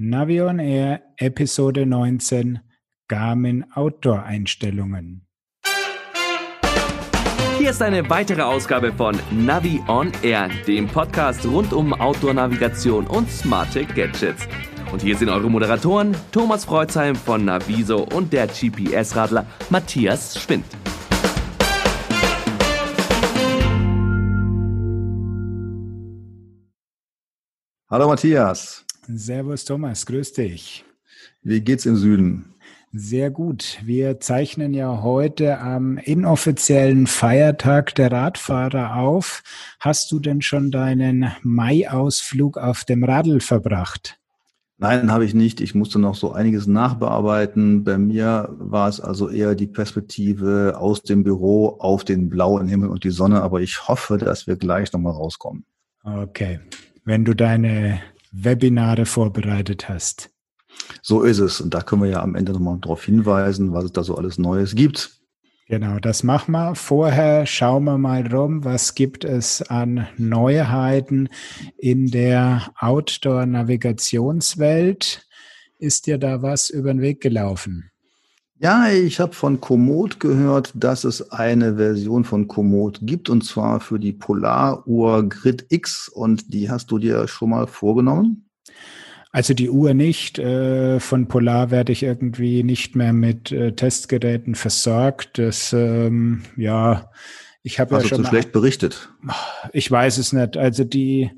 Navion Air Episode 19 Garmin Outdoor Einstellungen. Hier ist eine weitere Ausgabe von Navi on Air, dem Podcast rund um Outdoor-Navigation und smarte Gadgets. Und hier sind eure Moderatoren Thomas Freuzheim von Naviso und der GPS-Radler Matthias Schwind. Hallo Matthias. Servus Thomas, grüß dich. Wie geht's im Süden? Sehr gut. Wir zeichnen ja heute am inoffiziellen Feiertag der Radfahrer auf. Hast du denn schon deinen Mai-Ausflug auf dem Radl verbracht? Nein, habe ich nicht. Ich musste noch so einiges nachbearbeiten. Bei mir war es also eher die Perspektive aus dem Büro auf den blauen Himmel und die Sonne. Aber ich hoffe, dass wir gleich nochmal rauskommen. Okay. Wenn du deine Webinare vorbereitet hast. So ist es. Und da können wir ja am Ende nochmal darauf hinweisen, was es da so alles Neues gibt. Genau, das machen wir. Vorher schauen wir mal rum, was gibt es an Neuheiten in der Outdoor-Navigationswelt. Ist dir da was über den Weg gelaufen? Ja, ich habe von Komoot gehört, dass es eine Version von Komoot gibt und zwar für die Polaruhr Grid X und die hast du dir schon mal vorgenommen? Also die Uhr nicht. Äh, von Polar werde ich irgendwie nicht mehr mit äh, Testgeräten versorgt. Das, ähm, ja, ich habe ja schon. Hast du schlecht berichtet? Ich weiß es nicht. Also die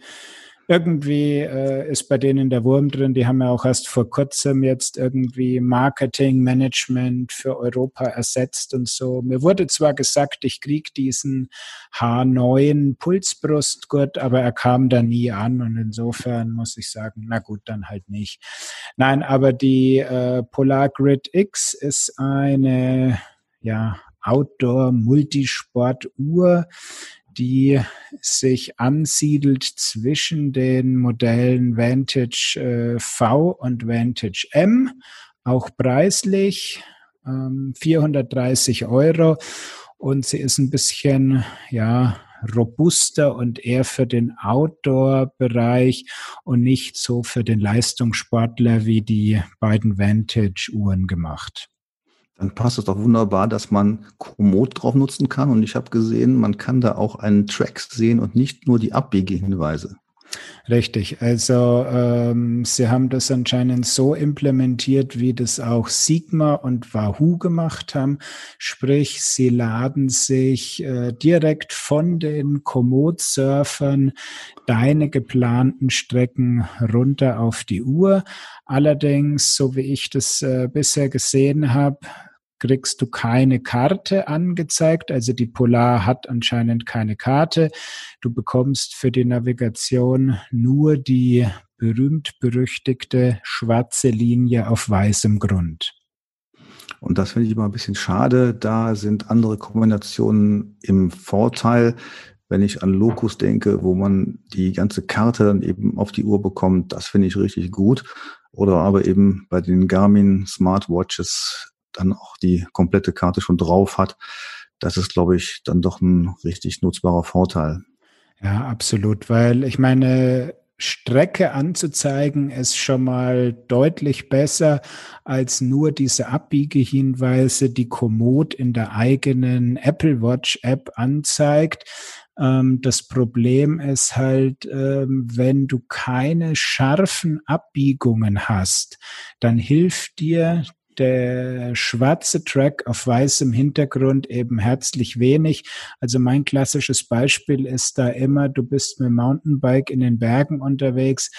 irgendwie äh, ist bei denen der Wurm drin. Die haben ja auch erst vor kurzem jetzt irgendwie Marketing Management für Europa ersetzt und so. Mir wurde zwar gesagt, ich krieg diesen H9 Pulsbrustgurt, aber er kam da nie an und insofern muss ich sagen, na gut, dann halt nicht. Nein, aber die äh, Polar Grid X ist eine ja Outdoor Multisport Uhr, die sich ansiedelt zwischen den Modellen Vantage äh, V und Vantage M, auch preislich ähm, 430 Euro. Und sie ist ein bisschen, ja, robuster und eher für den Outdoor-Bereich und nicht so für den Leistungssportler wie die beiden Vantage-Uhren gemacht dann passt es doch wunderbar, dass man Komoot drauf nutzen kann. Und ich habe gesehen, man kann da auch einen Track sehen und nicht nur die Abbiegehinweise. Richtig, also ähm, sie haben das anscheinend so implementiert, wie das auch Sigma und Wahoo gemacht haben. Sprich, sie laden sich äh, direkt von den Komoot-Surfern deine geplanten Strecken runter auf die Uhr. Allerdings, so wie ich das äh, bisher gesehen habe, kriegst du keine Karte angezeigt. Also die Polar hat anscheinend keine Karte. Du bekommst für die Navigation nur die berühmt-berüchtigte schwarze Linie auf weißem Grund. Und das finde ich immer ein bisschen schade. Da sind andere Kombinationen im Vorteil. Wenn ich an Locus denke, wo man die ganze Karte dann eben auf die Uhr bekommt, das finde ich richtig gut. Oder aber eben bei den Garmin Smartwatches dann auch die komplette Karte schon drauf hat, das ist, glaube ich, dann doch ein richtig nutzbarer Vorteil. Ja, absolut, weil ich meine, Strecke anzuzeigen ist schon mal deutlich besser als nur diese Abbiegehinweise, die Komoot in der eigenen Apple Watch App anzeigt. Ähm, das Problem ist halt, ähm, wenn du keine scharfen Abbiegungen hast, dann hilft dir der schwarze Track auf weißem Hintergrund eben herzlich wenig. Also mein klassisches Beispiel ist da immer, du bist mit Mountainbike in den Bergen unterwegs,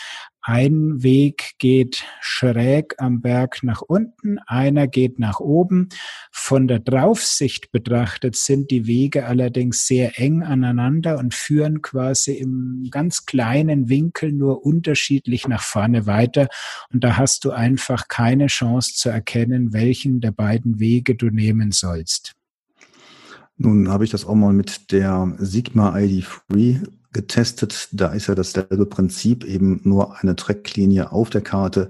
ein Weg geht schräg am Berg nach unten, einer geht nach oben. Von der Draufsicht betrachtet sind die Wege allerdings sehr eng aneinander und führen quasi im ganz kleinen Winkel nur unterschiedlich nach vorne weiter. Und da hast du einfach keine Chance zu erkennen, welchen der beiden Wege du nehmen sollst. Nun habe ich das auch mal mit der Sigma ID Free getestet. Da ist ja dasselbe Prinzip, eben nur eine Tracklinie auf der Karte.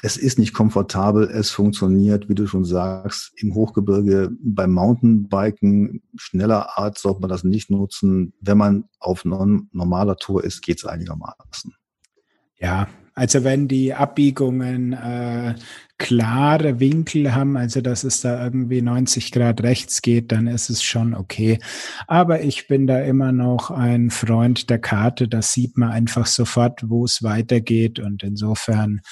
Es ist nicht komfortabel, es funktioniert, wie du schon sagst, im Hochgebirge beim Mountainbiken schneller Art sollte man das nicht nutzen. Wenn man auf normaler Tour ist, geht es einigermaßen. Ja, also wenn die Abbiegungen äh, klare Winkel haben, also dass es da irgendwie 90 Grad rechts geht, dann ist es schon okay. Aber ich bin da immer noch ein Freund der Karte. Da sieht man einfach sofort, wo es weitergeht. Und insofern,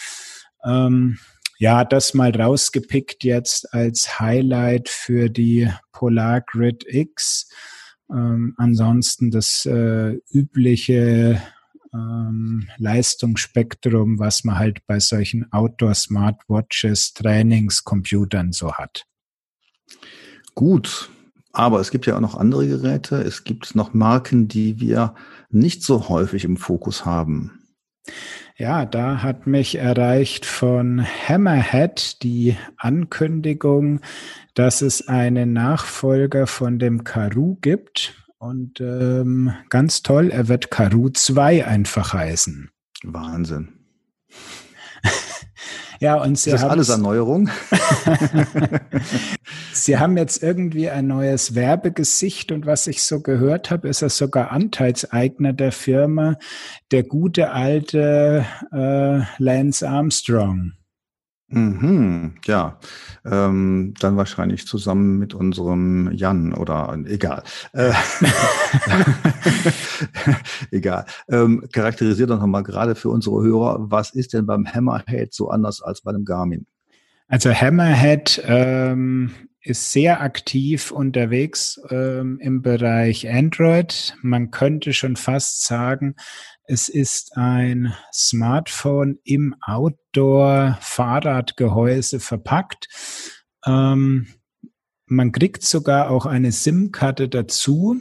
ähm, ja, das mal rausgepickt jetzt als Highlight für die Polar Grid X. Ähm, ansonsten das äh, übliche ähm, Leistungsspektrum, was man halt bei solchen Outdoor-Smartwatches, Trainingscomputern so hat. Gut, aber es gibt ja auch noch andere Geräte. Es gibt noch Marken, die wir nicht so häufig im Fokus haben. Ja, da hat mich erreicht von Hammerhead die Ankündigung, dass es einen Nachfolger von dem Karoo gibt. Und ähm, ganz toll, er wird Karoo 2 einfach heißen. Wahnsinn. ja, und sie das ist alles Erneuerung. sie haben jetzt irgendwie ein neues Werbegesicht und was ich so gehört habe, ist er sogar Anteilseigner der Firma, der gute alte äh, Lance Armstrong. Mhm, ja, ähm, dann wahrscheinlich zusammen mit unserem Jan oder egal. Äh, egal. Ähm, charakterisiert doch nochmal gerade für unsere Hörer, was ist denn beim Hammerhead so anders als bei dem Garmin? Also Hammerhead ähm, ist sehr aktiv unterwegs ähm, im Bereich Android. Man könnte schon fast sagen, es ist ein Smartphone im Outdoor-Fahrradgehäuse verpackt. Ähm, man kriegt sogar auch eine SIM-Karte dazu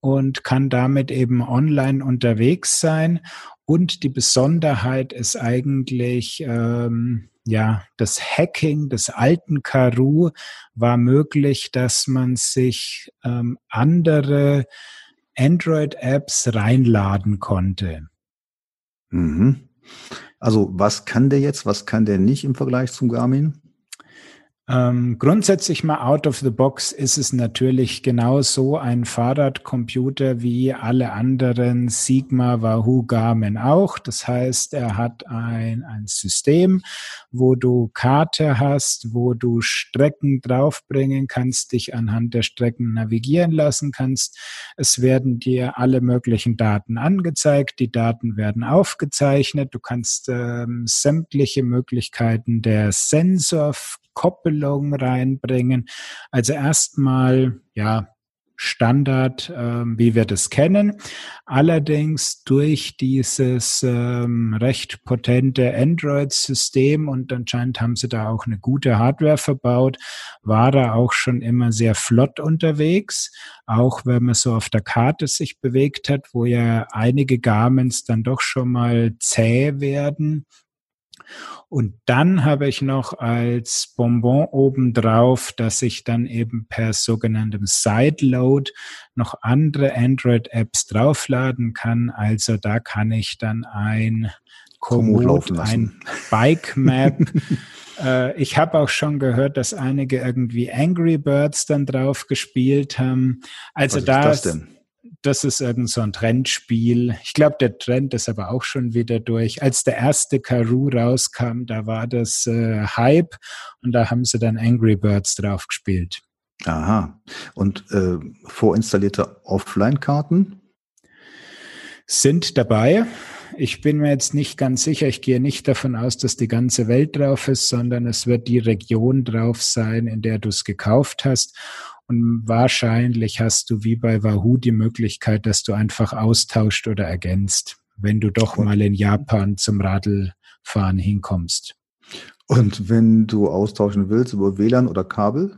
und kann damit eben online unterwegs sein. Und die Besonderheit ist eigentlich, ähm, ja, das Hacking des alten Karoo war möglich, dass man sich ähm, andere Android-Apps reinladen konnte. Mhm. Also was kann der jetzt, was kann der nicht im Vergleich zum Garmin? Ähm, grundsätzlich mal out of the box ist es natürlich genauso ein Fahrradcomputer wie alle anderen Sigma, Wahoo, Garmin auch. Das heißt, er hat ein, ein System, wo du Karte hast, wo du Strecken draufbringen kannst, dich anhand der Strecken navigieren lassen kannst. Es werden dir alle möglichen Daten angezeigt. Die Daten werden aufgezeichnet. Du kannst ähm, sämtliche Möglichkeiten der Sensor Koppelung reinbringen. Also erstmal, ja, Standard, ähm, wie wir das kennen. Allerdings durch dieses ähm, recht potente Android-System und anscheinend haben sie da auch eine gute Hardware verbaut, war er auch schon immer sehr flott unterwegs. Auch wenn man so auf der Karte sich bewegt hat, wo ja einige Garments dann doch schon mal zäh werden und dann habe ich noch als Bonbon obendrauf, dass ich dann eben per sogenanntem Sideload noch andere Android-Apps draufladen kann. Also da kann ich dann ein Komoot, ein Bike Map. äh, ich habe auch schon gehört, dass einige irgendwie Angry Birds dann drauf gespielt haben. Also Was da ist das denn? Das ist irgend so ein Trendspiel. Ich glaube, der Trend ist aber auch schon wieder durch. Als der erste Karoo rauskam, da war das äh, Hype und da haben sie dann Angry Birds drauf gespielt. Aha. Und äh, vorinstallierte Offline-Karten? Sind dabei. Ich bin mir jetzt nicht ganz sicher. Ich gehe nicht davon aus, dass die ganze Welt drauf ist, sondern es wird die Region drauf sein, in der du es gekauft hast. Und wahrscheinlich hast du wie bei Wahoo die Möglichkeit, dass du einfach austauscht oder ergänzt, wenn du doch mal in Japan zum Radlfahren hinkommst. Und wenn du austauschen willst über WLAN oder Kabel?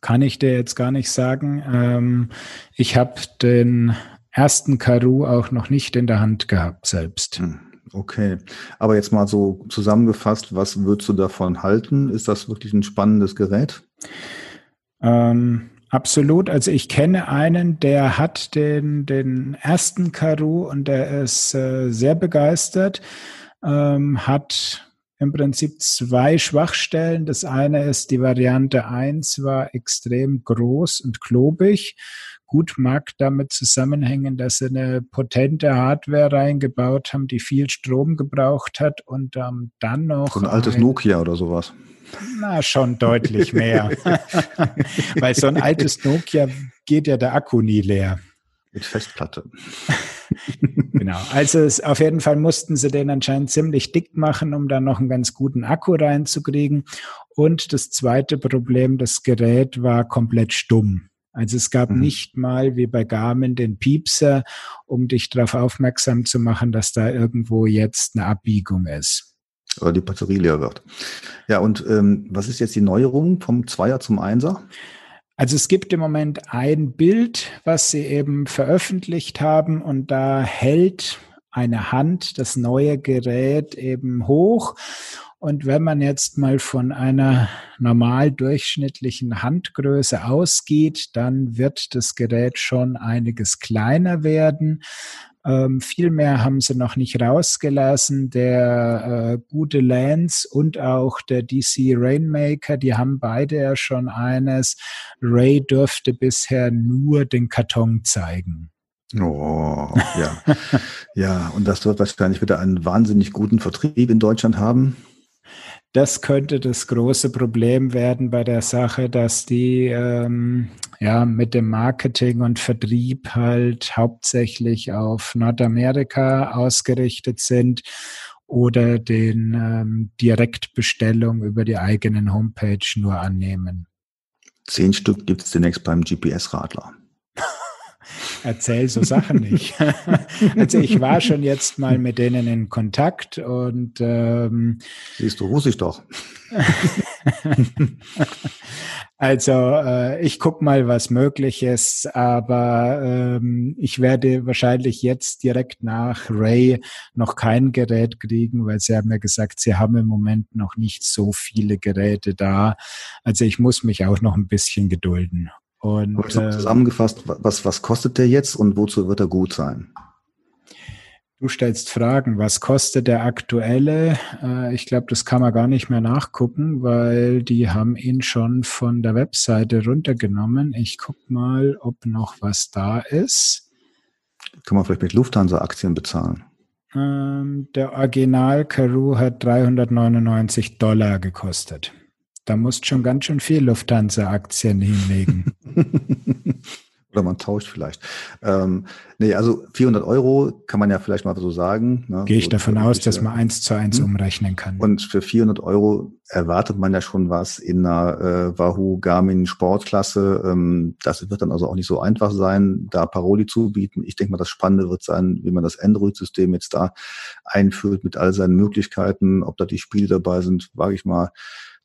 Kann ich dir jetzt gar nicht sagen. Ähm, ich habe den ersten Karoo auch noch nicht in der Hand gehabt selbst. Hm, okay, aber jetzt mal so zusammengefasst, was würdest du davon halten? Ist das wirklich ein spannendes Gerät? Ähm, absolut. Also ich kenne einen, der hat den, den ersten Karoo und der ist äh, sehr begeistert, ähm, hat im Prinzip zwei Schwachstellen. Das eine ist, die Variante 1 war extrem groß und klobig, Gut mag damit zusammenhängen, dass sie eine potente Hardware reingebaut haben, die viel Strom gebraucht hat und ähm, dann noch. So ein altes ein, Nokia oder sowas. Na, schon deutlich mehr. Weil so ein altes Nokia geht ja der Akku nie leer. Mit Festplatte. genau. Also es, auf jeden Fall mussten sie den anscheinend ziemlich dick machen, um da noch einen ganz guten Akku reinzukriegen. Und das zweite Problem, das Gerät war komplett stumm. Also es gab mhm. nicht mal wie bei Garmin den Piepser, um dich darauf aufmerksam zu machen, dass da irgendwo jetzt eine Abbiegung ist. Oder die Batterie leer wird. Ja, und ähm, was ist jetzt die Neuerung vom Zweier zum Einser? Also es gibt im Moment ein Bild, was sie eben veröffentlicht haben und da hält eine Hand das neue Gerät eben hoch. Und wenn man jetzt mal von einer normal durchschnittlichen Handgröße ausgeht, dann wird das Gerät schon einiges kleiner werden. Ähm, viel mehr haben sie noch nicht rausgelassen. Der äh, gute Lance und auch der DC Rainmaker, die haben beide ja schon eines. Ray dürfte bisher nur den Karton zeigen. Oh, ja. ja, und das wird wahrscheinlich wieder einen wahnsinnig guten Vertrieb in Deutschland haben. Das könnte das große Problem werden bei der Sache, dass die ähm, ja mit dem Marketing und Vertrieb halt hauptsächlich auf Nordamerika ausgerichtet sind oder den ähm, Direktbestellung über die eigenen Homepage nur annehmen. Zehn Stück gibt es demnächst beim GPS-Radler. Erzähl so Sachen nicht. also ich war schon jetzt mal mit denen in Kontakt und ähm, siehst du, muss ich doch. also äh, ich guck mal, was möglich ist, aber ähm, ich werde wahrscheinlich jetzt direkt nach Ray noch kein Gerät kriegen, weil sie haben mir gesagt, sie haben im Moment noch nicht so viele Geräte da. Also ich muss mich auch noch ein bisschen gedulden. Und, äh, zusammengefasst, was, was kostet der jetzt und wozu wird er gut sein? Du stellst Fragen, was kostet der aktuelle? Äh, ich glaube, das kann man gar nicht mehr nachgucken, weil die haben ihn schon von der Webseite runtergenommen. Ich guck mal, ob noch was da ist. Kann man vielleicht mit Lufthansa-Aktien bezahlen? Ähm, der Original Karoo hat 399 Dollar gekostet. Da musst schon ganz schön viel Lufthansa-Aktien hinlegen. Oder man tauscht vielleicht. Ähm, nee, also 400 Euro kann man ja vielleicht mal so sagen. Ne? Gehe ich so davon aus, dass man eins zu eins hm? umrechnen kann. Und für 400 Euro erwartet man ja schon was in einer äh, Wahoo Garmin Sportklasse. Ähm, das wird dann also auch nicht so einfach sein, da Paroli zu bieten. Ich denke mal, das Spannende wird sein, wie man das Android-System jetzt da einführt mit all seinen Möglichkeiten. Ob da die Spiele dabei sind, wage ich mal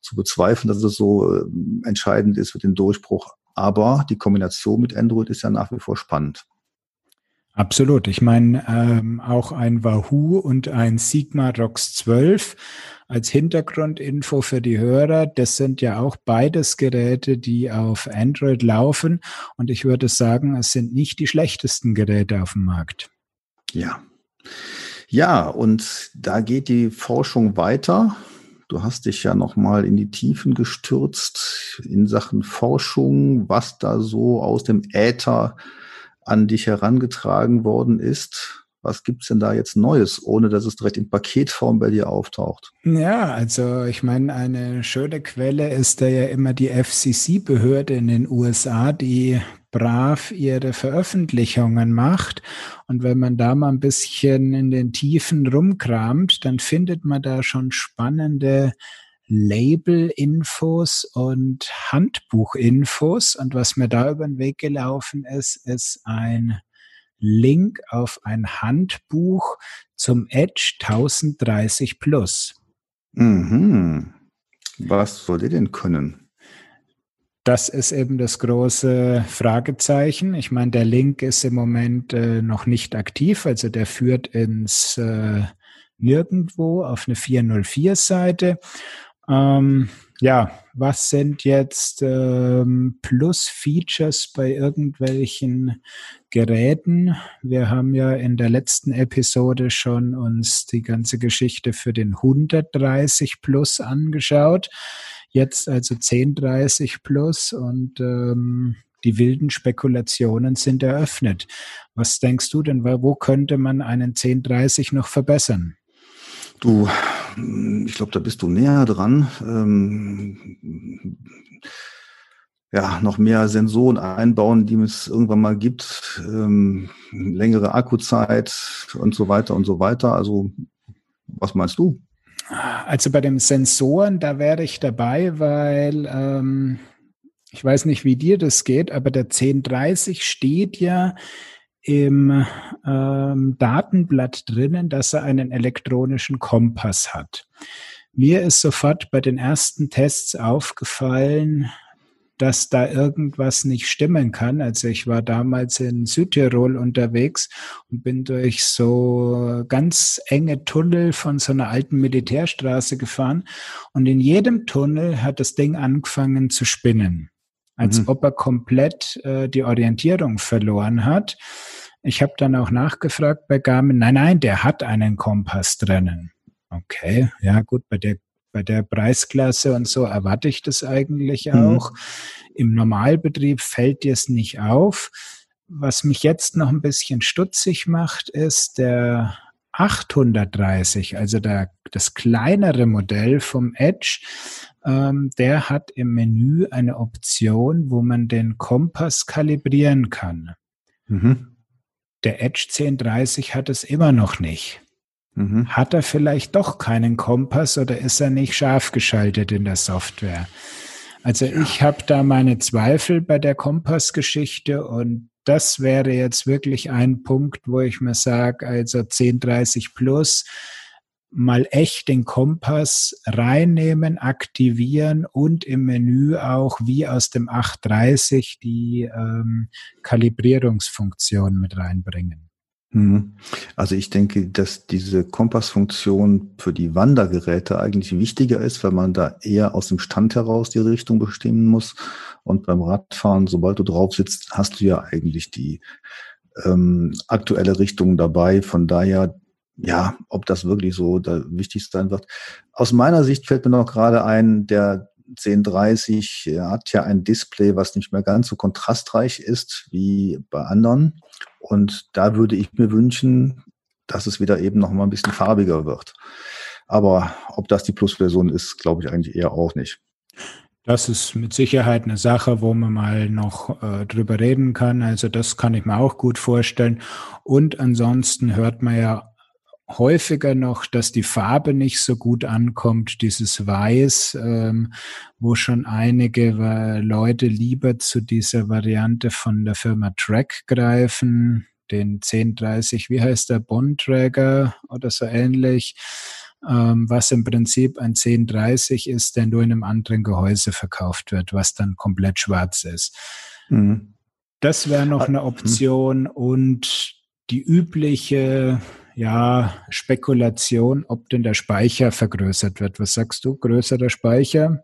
zu bezweifeln, dass es so äh, entscheidend ist für den Durchbruch. Aber die Kombination mit Android ist ja nach wie vor spannend. Absolut. Ich meine, ähm, auch ein Wahoo und ein Sigma ROX 12 als Hintergrundinfo für die Hörer, das sind ja auch beides Geräte, die auf Android laufen. Und ich würde sagen, es sind nicht die schlechtesten Geräte auf dem Markt. Ja. Ja, und da geht die Forschung weiter. Du hast dich ja nochmal in die Tiefen gestürzt in Sachen Forschung, was da so aus dem Äther an dich herangetragen worden ist. Was gibt's denn da jetzt Neues, ohne dass es direkt in Paketform bei dir auftaucht? Ja, also ich meine, eine schöne Quelle ist da ja immer die FCC-Behörde in den USA, die brav ihre Veröffentlichungen macht. Und wenn man da mal ein bisschen in den Tiefen rumkramt, dann findet man da schon spannende Label-Infos und Handbuch-Infos. Und was mir da über den Weg gelaufen ist, ist ein Link auf ein Handbuch zum Edge 1030 Plus. Mhm. Was soll ihr denn können? Das ist eben das große Fragezeichen. Ich meine, der Link ist im Moment äh, noch nicht aktiv, also der führt ins äh, Nirgendwo auf eine 404-Seite. Ähm, ja, was sind jetzt ähm, Plus-Features bei irgendwelchen Geräten? Wir haben ja in der letzten Episode schon uns die ganze Geschichte für den 130 Plus angeschaut. Jetzt also 1030 Plus und ähm, die wilden Spekulationen sind eröffnet. Was denkst du denn, wo könnte man einen 1030 noch verbessern? Du, ich glaube, da bist du näher dran. Ähm, ja, noch mehr Sensoren einbauen, die es irgendwann mal gibt, ähm, längere Akkuzeit und so weiter und so weiter. Also, was meinst du? Also bei den Sensoren, da wäre ich dabei, weil ähm, ich weiß nicht, wie dir das geht, aber der 1030 steht ja im ähm, Datenblatt drinnen, dass er einen elektronischen Kompass hat. Mir ist sofort bei den ersten Tests aufgefallen, dass da irgendwas nicht stimmen kann. Also ich war damals in Südtirol unterwegs und bin durch so ganz enge Tunnel von so einer alten Militärstraße gefahren und in jedem Tunnel hat das Ding angefangen zu spinnen, als mhm. ob er komplett äh, die Orientierung verloren hat. Ich habe dann auch nachgefragt bei Garmin, nein, nein, der hat einen Kompass drinnen. Okay, ja gut, bei der bei der Preisklasse und so erwarte ich das eigentlich mhm. auch. Mhm. Im Normalbetrieb fällt dir es nicht auf. Was mich jetzt noch ein bisschen stutzig macht, ist der 830, also der, das kleinere Modell vom Edge, ähm, der hat im Menü eine Option, wo man den Kompass kalibrieren kann. Mhm. Der Edge 1030 hat es immer noch nicht. Mhm. Hat er vielleicht doch keinen Kompass oder ist er nicht scharf geschaltet in der Software? Also ich habe da meine Zweifel bei der Kompassgeschichte und das wäre jetzt wirklich ein Punkt, wo ich mir sage, also 1030 plus, mal echt den Kompass reinnehmen, aktivieren und im Menü auch wie aus dem 830 die ähm, Kalibrierungsfunktion mit reinbringen. Mhm. Also ich denke, dass diese Kompassfunktion für die Wandergeräte eigentlich wichtiger ist, weil man da eher aus dem Stand heraus die Richtung bestimmen muss. Und beim Radfahren, sobald du drauf sitzt, hast du ja eigentlich die ähm, aktuelle Richtung dabei. Von daher, ja, ob das wirklich so da wichtig sein wird. Aus meiner Sicht fällt mir noch gerade ein, der 1030 hat ja ein Display, was nicht mehr ganz so kontrastreich ist wie bei anderen. Und da würde ich mir wünschen, dass es wieder eben noch mal ein bisschen farbiger wird. Aber ob das die Plus-Version ist, glaube ich eigentlich eher auch nicht. Das ist mit Sicherheit eine Sache, wo man mal noch äh, drüber reden kann. Also das kann ich mir auch gut vorstellen. Und ansonsten hört man ja häufiger noch, dass die Farbe nicht so gut ankommt, dieses Weiß, ähm, wo schon einige äh, Leute lieber zu dieser Variante von der Firma Track greifen, den 1030, wie heißt der, Bondträger oder so ähnlich, ähm, was im Prinzip ein 1030 ist, der nur in einem anderen Gehäuse verkauft wird, was dann komplett schwarz ist. Mhm. Das wäre noch ah, eine Option und die übliche ja, Spekulation, ob denn der Speicher vergrößert wird. Was sagst du? Größerer Speicher?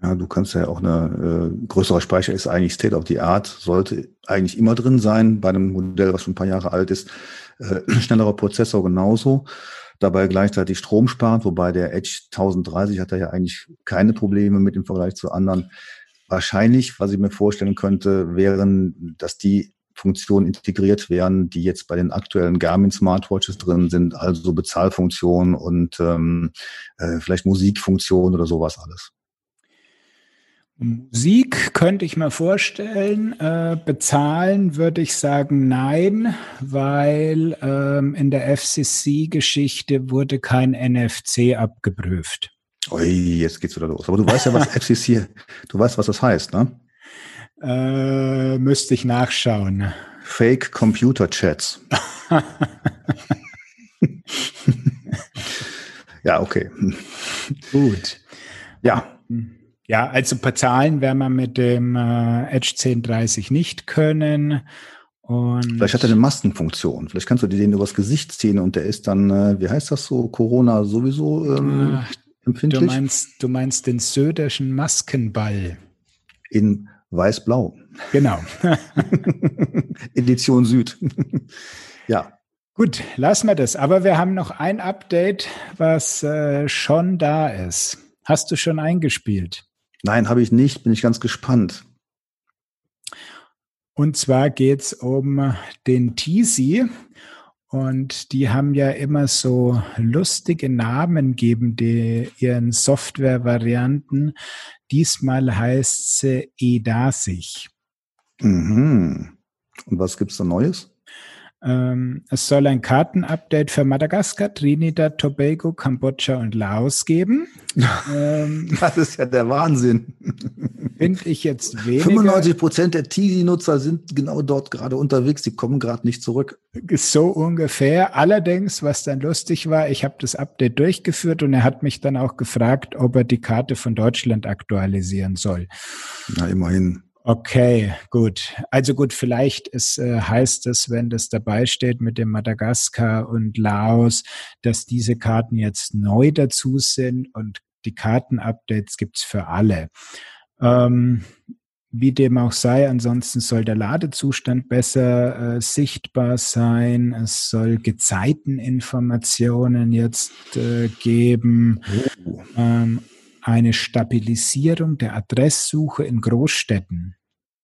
Ja, du kannst ja auch eine äh, größere Speicher ist eigentlich State of the Art, sollte eigentlich immer drin sein bei einem Modell, was schon ein paar Jahre alt ist. Äh, schnellerer Prozessor genauso. Dabei gleichzeitig Strom spart, wobei der Edge 1030 hat da ja eigentlich keine Probleme mit im Vergleich zu anderen. Wahrscheinlich, was ich mir vorstellen könnte, wären, dass die Funktionen integriert werden, die jetzt bei den aktuellen Garmin Smartwatches drin sind, also Bezahlfunktionen und ähm, äh, vielleicht Musikfunktionen oder sowas alles. Musik könnte ich mir vorstellen. Äh, bezahlen würde ich sagen nein, weil ähm, in der FCC-Geschichte wurde kein NFC abgeprüft. Ui, jetzt geht's wieder los. Aber du weißt ja, was FCC, du weißt, was das heißt, ne? Äh, müsste ich nachschauen. Fake Computer Chats. ja, okay. Gut. Ja. Ja, also bezahlen werden wir mit dem äh, Edge 1030 nicht können. Und Vielleicht hat er eine Maskenfunktion. Vielleicht kannst du dir den übers Gesicht ziehen und der ist dann, äh, wie heißt das so, Corona sowieso ähm, empfindlich? Du meinst, du meinst den Söderschen Maskenball. In Weiß-Blau. Genau. Edition Süd. ja. Gut, lassen wir das. Aber wir haben noch ein Update, was äh, schon da ist. Hast du schon eingespielt? Nein, habe ich nicht. Bin ich ganz gespannt. Und zwar geht es um den Teasy. Und die haben ja immer so lustige Namen geben, die ihren Software-Varianten. Diesmal heißt sie EDASIG. Mhm. Und was gibt's da Neues? Ähm, es soll ein Kartenupdate für Madagaskar, Trinidad, Tobago, Kambodscha und Laos geben. ähm, das ist ja der Wahnsinn. Finde ich jetzt weniger. 95 Prozent der Tizi-Nutzer sind genau dort gerade unterwegs. Die kommen gerade nicht zurück. So ungefähr. Allerdings, was dann lustig war, ich habe das Update durchgeführt und er hat mich dann auch gefragt, ob er die Karte von Deutschland aktualisieren soll. Na, immerhin. Okay, gut. Also gut, vielleicht ist, äh, heißt es, wenn das dabei steht mit dem Madagaskar und Laos, dass diese Karten jetzt neu dazu sind und die Kartenupdates gibt's für alle. Ähm, wie dem auch sei, ansonsten soll der Ladezustand besser äh, sichtbar sein. Es soll Gezeiteninformationen jetzt äh, geben. Oh. Ähm, eine Stabilisierung der Adresssuche in Großstädten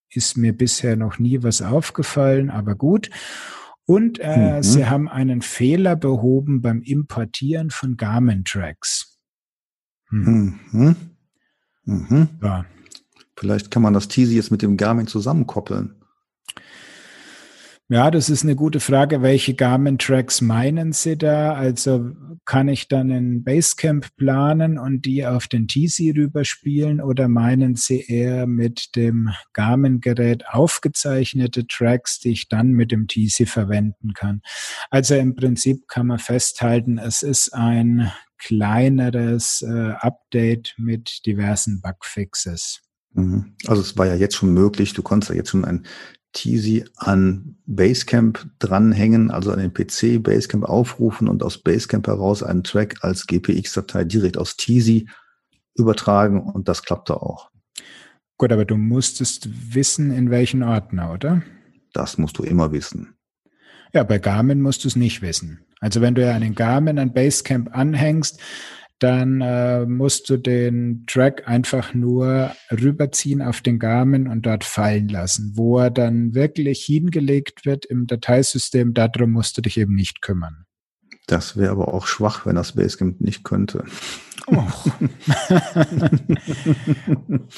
ist mir bisher noch nie was aufgefallen, aber gut. Und äh, mhm. sie haben einen Fehler behoben beim Importieren von Garmin-Tracks. Hm. Mhm. Mhm. Ja. Vielleicht kann man das Teasy jetzt mit dem Garmin zusammenkoppeln. Ja, das ist eine gute Frage. Welche Garmin-Tracks meinen Sie da? Also kann ich dann in Basecamp planen und die auf den TC rüberspielen oder meinen Sie eher mit dem Garmin-Gerät aufgezeichnete Tracks, die ich dann mit dem TC verwenden kann? Also im Prinzip kann man festhalten, es ist ein kleineres äh, Update mit diversen Bugfixes. Mhm. Also es war ja jetzt schon möglich, du konntest ja jetzt schon ein Teasy an Basecamp dranhängen, also an den PC Basecamp aufrufen und aus Basecamp heraus einen Track als GPX-Datei direkt aus Teasy übertragen und das klappte auch. Gut, aber du musstest wissen, in welchen Ordner, oder? Das musst du immer wissen. Ja, bei Garmin musst du es nicht wissen. Also wenn du ja einen Garmin an Basecamp anhängst, dann äh, musst du den Track einfach nur rüberziehen auf den Garmin und dort fallen lassen. Wo er dann wirklich hingelegt wird im Dateisystem, darum musst du dich eben nicht kümmern. Das wäre aber auch schwach, wenn das Basecamp nicht könnte. Oh.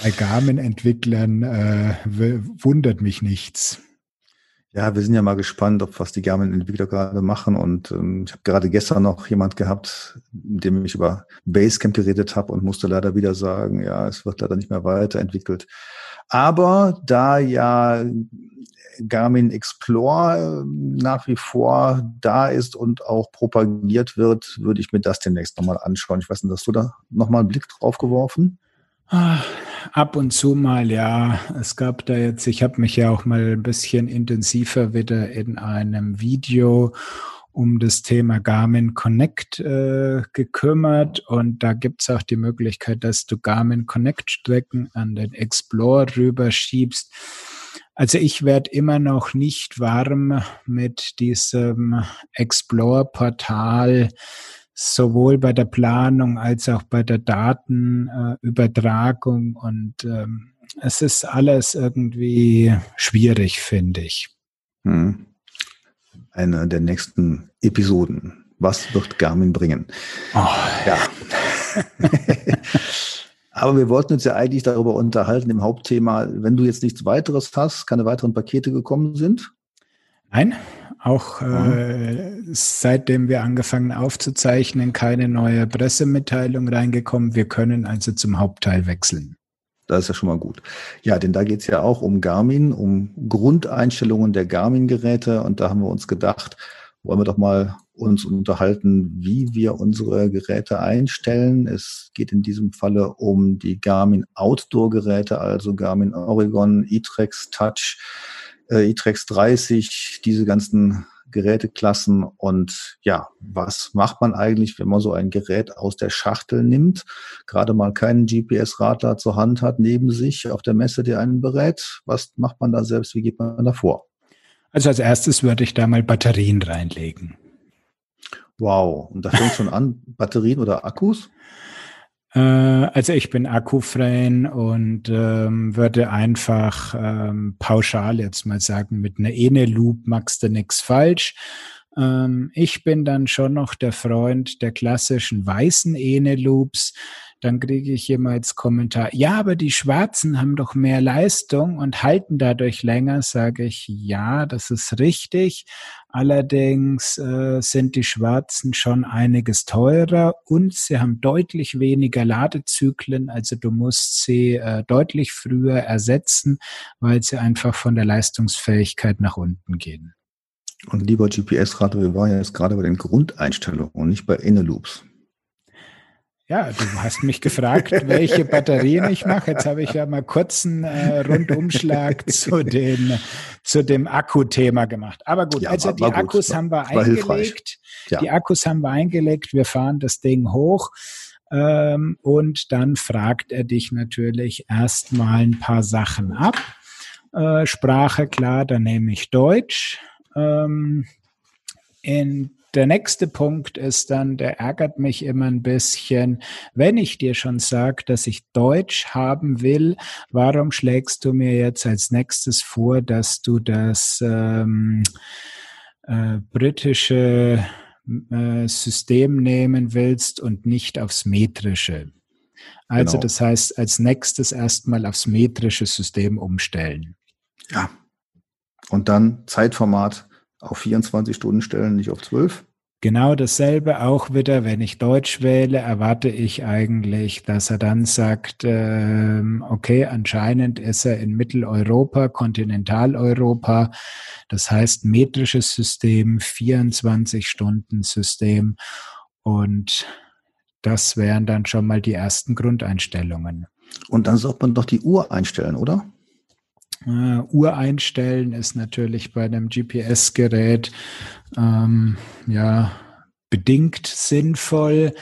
Bei Garmin-Entwicklern äh, wundert mich nichts. Ja, wir sind ja mal gespannt, ob was die Garmin-Entwickler gerade machen. Und ähm, ich habe gerade gestern noch jemand gehabt, mit dem ich über Basecamp geredet habe und musste leider wieder sagen, ja, es wird leider nicht mehr weiterentwickelt. Aber da ja Garmin Explore ähm, nach wie vor da ist und auch propagiert wird, würde ich mir das demnächst nochmal anschauen. Ich weiß nicht, hast du da nochmal einen Blick drauf geworfen? Ab und zu mal, ja. Es gab da jetzt, ich habe mich ja auch mal ein bisschen intensiver wieder in einem Video um das Thema Garmin Connect äh, gekümmert und da gibt's auch die Möglichkeit, dass du Garmin Connect Strecken an den Explorer rüberschiebst. Also ich werde immer noch nicht warm mit diesem Explore-Portal sowohl bei der Planung als auch bei der Datenübertragung. Äh, und ähm, es ist alles irgendwie schwierig, finde ich. Hm. Eine der nächsten Episoden. Was wird Garmin bringen? Oh. Ja. Aber wir wollten uns ja eigentlich darüber unterhalten, im Hauptthema, wenn du jetzt nichts weiteres hast, keine weiteren Pakete gekommen sind. Nein, auch äh, seitdem wir angefangen aufzuzeichnen, keine neue Pressemitteilung reingekommen. Wir können also zum Hauptteil wechseln. Das ist ja schon mal gut. Ja, denn da geht es ja auch um Garmin, um Grundeinstellungen der Garmin-Geräte. Und da haben wir uns gedacht, wollen wir doch mal uns unterhalten, wie wir unsere Geräte einstellen. Es geht in diesem Falle um die Garmin Outdoor-Geräte, also Garmin Oregon, e-Trex Touch, äh, e-Trex 30, diese ganzen Geräteklassen und ja, was macht man eigentlich, wenn man so ein Gerät aus der Schachtel nimmt, gerade mal keinen GPS-Radler zur Hand hat neben sich auf der Messe, der einen berät? Was macht man da selbst? Wie geht man da vor? Also als erstes würde ich da mal Batterien reinlegen. Wow, und da fängt schon an, Batterien oder Akkus? Äh, also ich bin Akku-Fan und ähm, würde einfach ähm, pauschal jetzt mal sagen, mit einer Ene-Loop machst du nichts falsch. Ähm, ich bin dann schon noch der Freund der klassischen weißen Ene-Loops dann kriege ich jemals Kommentar, ja, aber die Schwarzen haben doch mehr Leistung und halten dadurch länger, sage ich, ja, das ist richtig. Allerdings äh, sind die Schwarzen schon einiges teurer und sie haben deutlich weniger Ladezyklen, also du musst sie äh, deutlich früher ersetzen, weil sie einfach von der Leistungsfähigkeit nach unten gehen. Und lieber GPS-Radio, wir waren ja jetzt gerade bei den Grundeinstellungen und nicht bei Inne-Loops. Ja, du hast mich gefragt, welche Batterien ich mache. Jetzt habe ich ja mal kurz einen äh, Rundumschlag zu, den, zu dem Akku-Thema gemacht. Aber gut, ja, also war, die war Akkus gut, haben wir eingelegt. Ja. Die Akkus haben wir eingelegt. Wir fahren das Ding hoch. Ähm, und dann fragt er dich natürlich erstmal ein paar Sachen ab. Äh, Sprache, klar, da nehme ich Deutsch. Ähm, in der nächste Punkt ist dann, der ärgert mich immer ein bisschen, wenn ich dir schon sage, dass ich Deutsch haben will, warum schlägst du mir jetzt als nächstes vor, dass du das ähm, äh, britische äh, System nehmen willst und nicht aufs metrische? Also genau. das heißt, als nächstes erstmal aufs metrische System umstellen. Ja. Und dann Zeitformat auf 24 Stunden stellen, nicht auf 12? Genau dasselbe auch wieder, wenn ich Deutsch wähle, erwarte ich eigentlich, dass er dann sagt, äh, okay, anscheinend ist er in Mitteleuropa, Kontinentaleuropa, das heißt metrisches System, 24-Stunden-System und das wären dann schon mal die ersten Grundeinstellungen. Und dann sollte man doch die Uhr einstellen, oder? Uh, Uhr einstellen ist natürlich bei einem GPS-Gerät ähm, ja bedingt sinnvoll,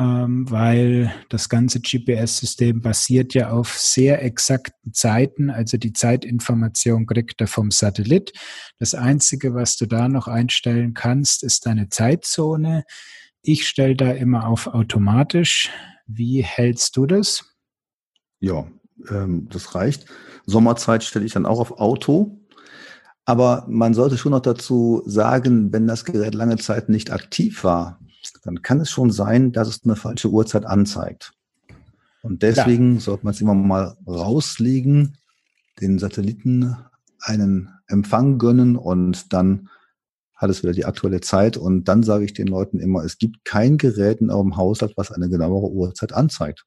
ähm, weil das ganze GPS-System basiert ja auf sehr exakten Zeiten. Also die Zeitinformation kriegt er vom Satellit. Das Einzige, was du da noch einstellen kannst, ist deine Zeitzone. Ich stelle da immer auf automatisch. Wie hältst du das? Ja, ähm, das reicht. Sommerzeit stelle ich dann auch auf Auto. Aber man sollte schon noch dazu sagen, wenn das Gerät lange Zeit nicht aktiv war, dann kann es schon sein, dass es eine falsche Uhrzeit anzeigt. Und deswegen ja. sollte man es immer mal rauslegen, den Satelliten einen Empfang gönnen und dann hat es wieder die aktuelle Zeit. Und dann sage ich den Leuten immer, es gibt kein Gerät in eurem Haushalt, was eine genauere Uhrzeit anzeigt.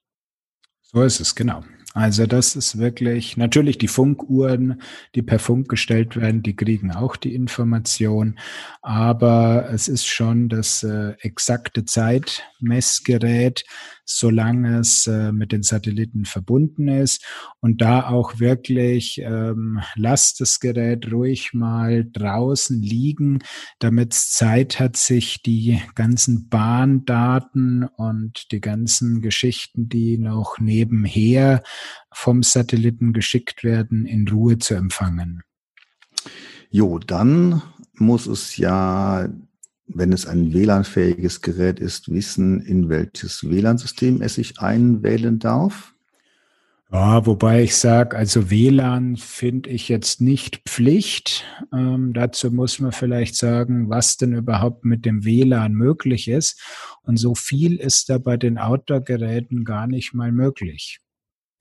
So ist es, genau. Also das ist wirklich, natürlich die Funkuhren, die per Funk gestellt werden, die kriegen auch die Information, aber es ist schon das äh, exakte Zeitmessgerät, solange es äh, mit den Satelliten verbunden ist. Und da auch wirklich, ähm, lasst das Gerät ruhig mal draußen liegen, damit es Zeit hat, sich die ganzen Bahndaten und die ganzen Geschichten, die noch nebenher vom Satelliten geschickt werden, in Ruhe zu empfangen. Jo, dann muss es ja wenn es ein WLAN-fähiges Gerät ist, wissen, in welches WLAN-System es sich einwählen darf? Ja, wobei ich sage, also WLAN finde ich jetzt nicht Pflicht. Ähm, dazu muss man vielleicht sagen, was denn überhaupt mit dem WLAN möglich ist. Und so viel ist da bei den Outdoor-Geräten gar nicht mal möglich.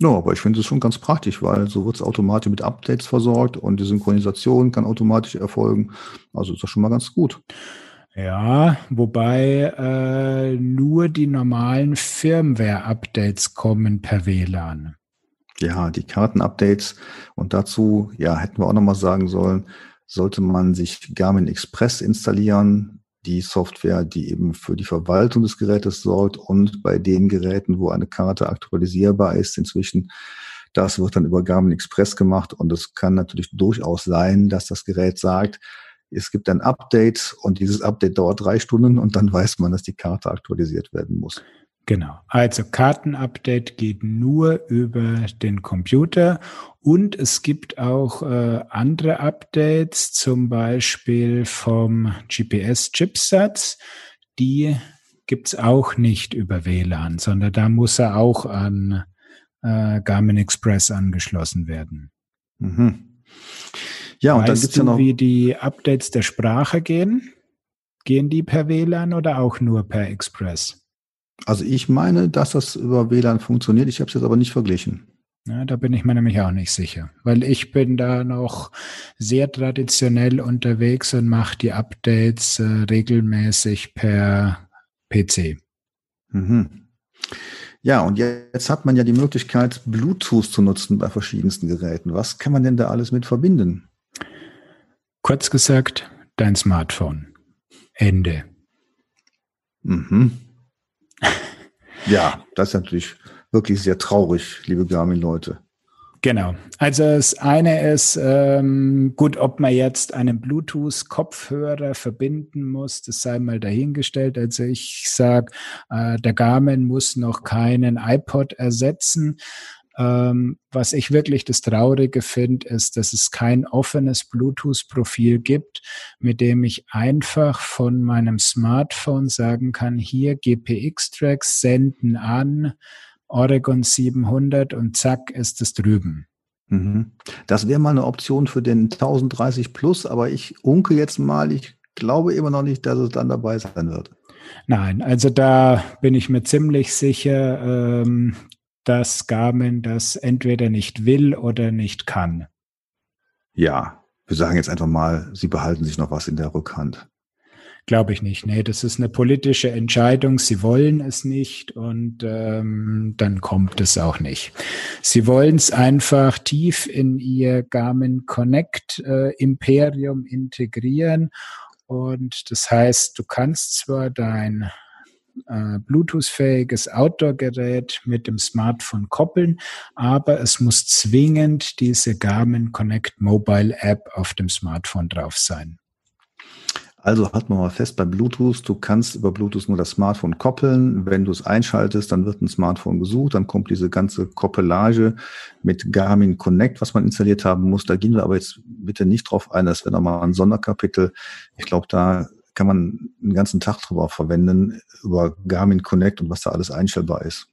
Ja, aber ich finde es schon ganz praktisch, weil so wird es automatisch mit Updates versorgt und die Synchronisation kann automatisch erfolgen. Also ist das schon mal ganz gut. Ja, wobei äh, nur die normalen Firmware-Updates kommen per WLAN. Ja, die Karten-Updates. Und dazu, ja, hätten wir auch nochmal sagen sollen, sollte man sich Garmin Express installieren, die Software, die eben für die Verwaltung des Gerätes sorgt und bei den Geräten, wo eine Karte aktualisierbar ist inzwischen, das wird dann über Garmin Express gemacht und es kann natürlich durchaus sein, dass das Gerät sagt, es gibt ein Update und dieses Update dauert drei Stunden und dann weiß man, dass die Karte aktualisiert werden muss. Genau. Also Kartenupdate geht nur über den Computer und es gibt auch äh, andere Updates, zum Beispiel vom GPS-Chipsatz, die gibt's auch nicht über WLAN, sondern da muss er auch an äh, Garmin Express angeschlossen werden. Mhm. Ja, und weißt dann gibt's ja du, noch. wie die Updates der Sprache gehen? Gehen die per WLAN oder auch nur per Express? Also ich meine, dass das über WLAN funktioniert. Ich habe es jetzt aber nicht verglichen. Ja, da bin ich mir nämlich auch nicht sicher, weil ich bin da noch sehr traditionell unterwegs und mache die Updates äh, regelmäßig per PC. Mhm. Ja, und jetzt hat man ja die Möglichkeit, Bluetooth zu nutzen bei verschiedensten Geräten. Was kann man denn da alles mit verbinden? Kurz gesagt, dein Smartphone. Ende. Mhm. Ja, das ist natürlich wirklich sehr traurig, liebe Garmin-Leute. Genau. Also das eine ist, ähm, gut, ob man jetzt einen Bluetooth-Kopfhörer verbinden muss, das sei mal dahingestellt. Also ich sage, äh, der Garmin muss noch keinen iPod ersetzen. Ähm, was ich wirklich das Traurige finde, ist, dass es kein offenes Bluetooth-Profil gibt, mit dem ich einfach von meinem Smartphone sagen kann, hier GPX-Tracks senden an Oregon 700 und zack ist es drüben. Mhm. Das wäre mal eine Option für den 1030 Plus, aber ich unke jetzt mal, ich glaube immer noch nicht, dass es dann dabei sein wird. Nein, also da bin ich mir ziemlich sicher, ähm, dass Garmin das entweder nicht will oder nicht kann. Ja, wir sagen jetzt einfach mal, sie behalten sich noch was in der Rückhand. Glaube ich nicht. Nee, das ist eine politische Entscheidung. Sie wollen es nicht und ähm, dann kommt es auch nicht. Sie wollen es einfach tief in ihr Garmin Connect äh, Imperium integrieren. Und das heißt, du kannst zwar dein äh, Bluetooth-fähiges Outdoor-Gerät mit dem Smartphone koppeln, aber es muss zwingend diese Garmin Connect Mobile App auf dem Smartphone drauf sein. Also hat man mal fest bei Bluetooth, du kannst über Bluetooth nur das Smartphone koppeln. Wenn du es einschaltest, dann wird ein Smartphone gesucht, dann kommt diese ganze Koppelage mit Garmin Connect, was man installiert haben muss. Da gehen wir aber jetzt bitte nicht drauf ein, das wäre nochmal ein Sonderkapitel. Ich glaube, da kann man einen ganzen Tag drüber verwenden, über Garmin Connect und was da alles einstellbar ist.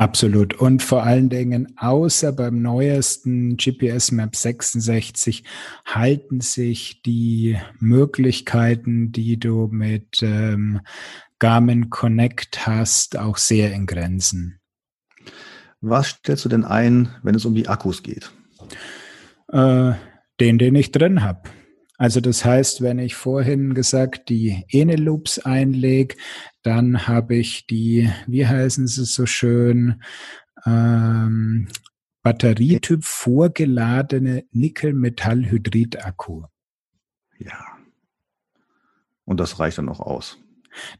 Absolut. Und vor allen Dingen, außer beim neuesten GPS Map 66, halten sich die Möglichkeiten, die du mit ähm, Garmin Connect hast, auch sehr in Grenzen. Was stellst du denn ein, wenn es um die Akkus geht? Äh, den, den ich drin habe. Also das heißt, wenn ich vorhin gesagt die Eneloops einlege, dann habe ich die, wie heißen sie so schön, ähm, Batterietyp vorgeladene Nickel-Metall-Hydrid-Akku. Ja. Und das reicht dann auch aus.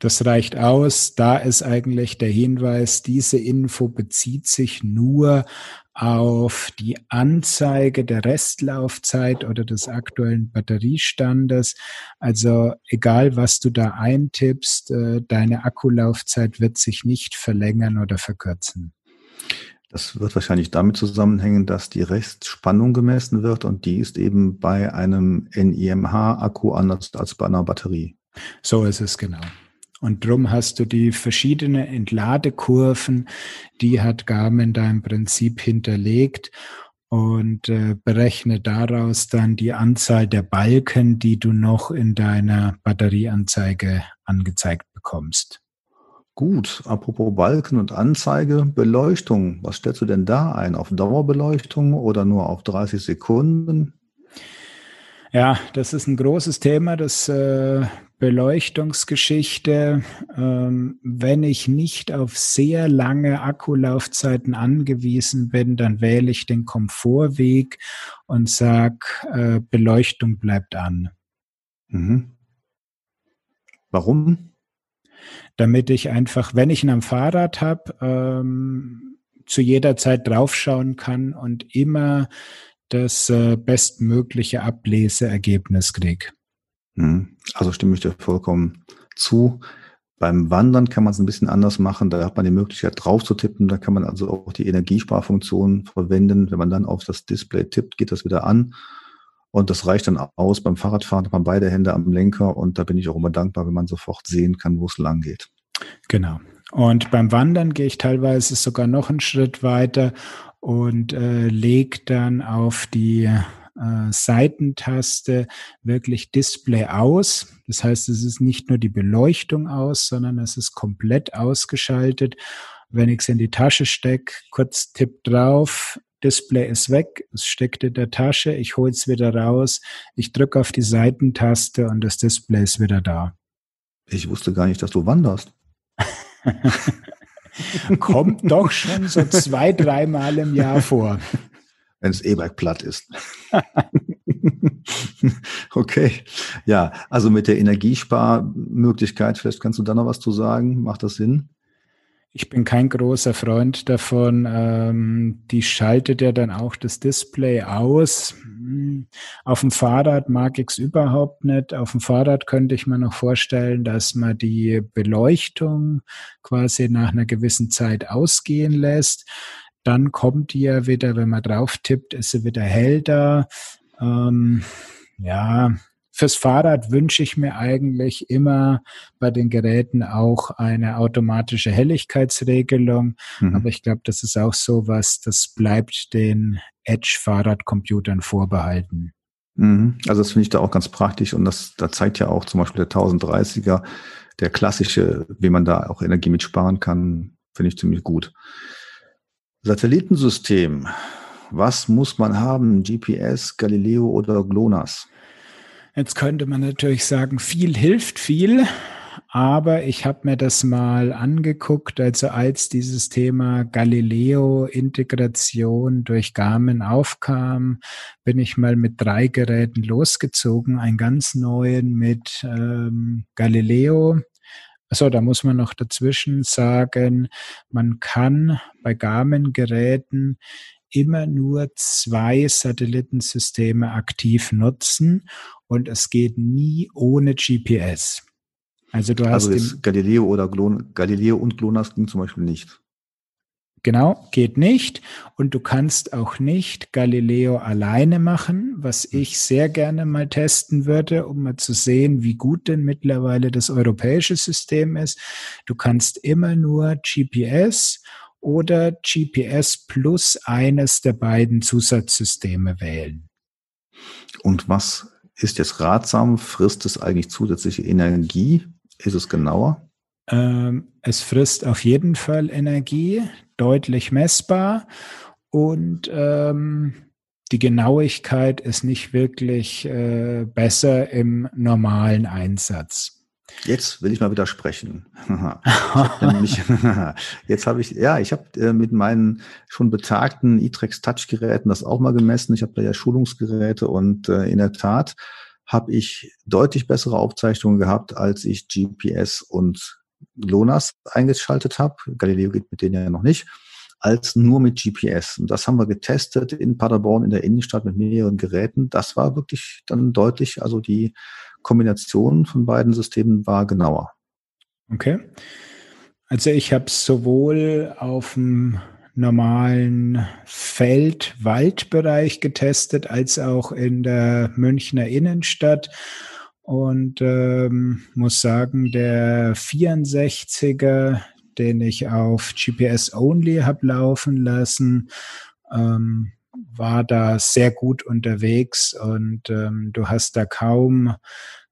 Das reicht aus. Da ist eigentlich der Hinweis, diese Info bezieht sich nur auf die Anzeige der Restlaufzeit oder des aktuellen Batteriestandes. Also egal, was du da eintippst, äh, deine Akkulaufzeit wird sich nicht verlängern oder verkürzen. Das wird wahrscheinlich damit zusammenhängen, dass die Restspannung gemessen wird und die ist eben bei einem NIMH-Akku anders als bei einer Batterie. So ist es genau. Und drum hast du die verschiedenen Entladekurven, die hat Garmin da im Prinzip hinterlegt und äh, berechne daraus dann die Anzahl der Balken, die du noch in deiner Batterieanzeige angezeigt bekommst. Gut, apropos Balken und Anzeige, Beleuchtung. Was stellst du denn da ein? Auf Dauerbeleuchtung oder nur auf 30 Sekunden? Ja, das ist ein großes Thema, das äh, Beleuchtungsgeschichte. Ähm, wenn ich nicht auf sehr lange Akkulaufzeiten angewiesen bin, dann wähle ich den Komfortweg und sag, äh, Beleuchtung bleibt an. Mhm. Warum? Damit ich einfach, wenn ich ihn am Fahrrad habe, ähm, zu jeder Zeit draufschauen kann und immer das äh, bestmögliche Ableseergebnis kriege. Mhm. Also stimme ich dir vollkommen zu. Beim Wandern kann man es ein bisschen anders machen. Da hat man die Möglichkeit drauf zu tippen. Da kann man also auch die Energiesparfunktion verwenden. Wenn man dann auf das Display tippt, geht das wieder an. Und das reicht dann aus. Beim Fahrradfahren hat man beide Hände am Lenker und da bin ich auch immer dankbar, wenn man sofort sehen kann, wo es lang geht. Genau. Und beim Wandern gehe ich teilweise sogar noch einen Schritt weiter und äh, lege dann auf die äh, Seitentaste wirklich Display aus. Das heißt, es ist nicht nur die Beleuchtung aus, sondern es ist komplett ausgeschaltet. Wenn ich es in die Tasche stecke, kurz Tipp drauf, Display ist weg, es steckt in der Tasche, ich hole es wieder raus, ich drücke auf die Seitentaste und das Display ist wieder da. Ich wusste gar nicht, dass du wanderst. Kommt doch schon so zwei, dreimal im Jahr vor. Wenn es E-Bike platt ist. okay. Ja, also mit der Energiesparmöglichkeit, vielleicht kannst du da noch was zu sagen. Macht das Sinn? Ich bin kein großer Freund davon. Ähm, die schaltet ja dann auch das Display aus. Hm, auf dem Fahrrad mag ich es überhaupt nicht. Auf dem Fahrrad könnte ich mir noch vorstellen, dass man die Beleuchtung quasi nach einer gewissen Zeit ausgehen lässt. Dann kommt die ja wieder, wenn man drauf tippt, ist sie wieder hell da. Ähm, ja, Fürs Fahrrad wünsche ich mir eigentlich immer bei den Geräten auch eine automatische Helligkeitsregelung. Mhm. Aber ich glaube, das ist auch so was, das bleibt den Edge-Fahrradcomputern vorbehalten. Mhm. Also das finde ich da auch ganz praktisch und das, da zeigt ja auch zum Beispiel der 1030er, der klassische, wie man da auch Energie mitsparen kann, finde ich ziemlich gut. Satellitensystem. Was muss man haben? GPS, Galileo oder GLONASS? Jetzt könnte man natürlich sagen, viel hilft viel. Aber ich habe mir das mal angeguckt, also als dieses Thema Galileo-Integration durch Garmin aufkam, bin ich mal mit drei Geräten losgezogen, einen ganz neuen mit ähm, Galileo. Also da muss man noch dazwischen sagen, man kann bei Garmin-Geräten immer nur zwei Satellitensysteme aktiv nutzen und es geht nie ohne GPS. Also du hast also Galileo oder Glon Galileo und GLONASS ging zum Beispiel nicht. Genau, geht nicht. Und du kannst auch nicht Galileo alleine machen, was hm. ich sehr gerne mal testen würde, um mal zu sehen, wie gut denn mittlerweile das europäische System ist. Du kannst immer nur GPS oder GPS plus eines der beiden Zusatzsysteme wählen. Und was ist jetzt ratsam? Frisst es eigentlich zusätzliche Energie? Ist es genauer? Ähm, es frisst auf jeden Fall Energie, deutlich messbar und ähm, die Genauigkeit ist nicht wirklich äh, besser im normalen Einsatz. Jetzt will ich mal widersprechen. nämlich, jetzt habe ich, ja, ich habe äh, mit meinen schon betagten e-Trex Touch-Geräten das auch mal gemessen. Ich habe da ja Schulungsgeräte und äh, in der Tat habe ich deutlich bessere Aufzeichnungen gehabt, als ich GPS und LONAS eingeschaltet habe. Galileo geht mit denen ja noch nicht als nur mit GPS. Und das haben wir getestet in Paderborn in der Innenstadt mit mehreren Geräten. Das war wirklich dann deutlich, also die Kombination von beiden Systemen war genauer. Okay. Also ich habe sowohl auf dem normalen Feld-Waldbereich getestet, als auch in der Münchner Innenstadt. Und ähm, muss sagen, der 64er, den ich auf GPS Only habe laufen lassen, ähm, war da sehr gut unterwegs und ähm, du hast da kaum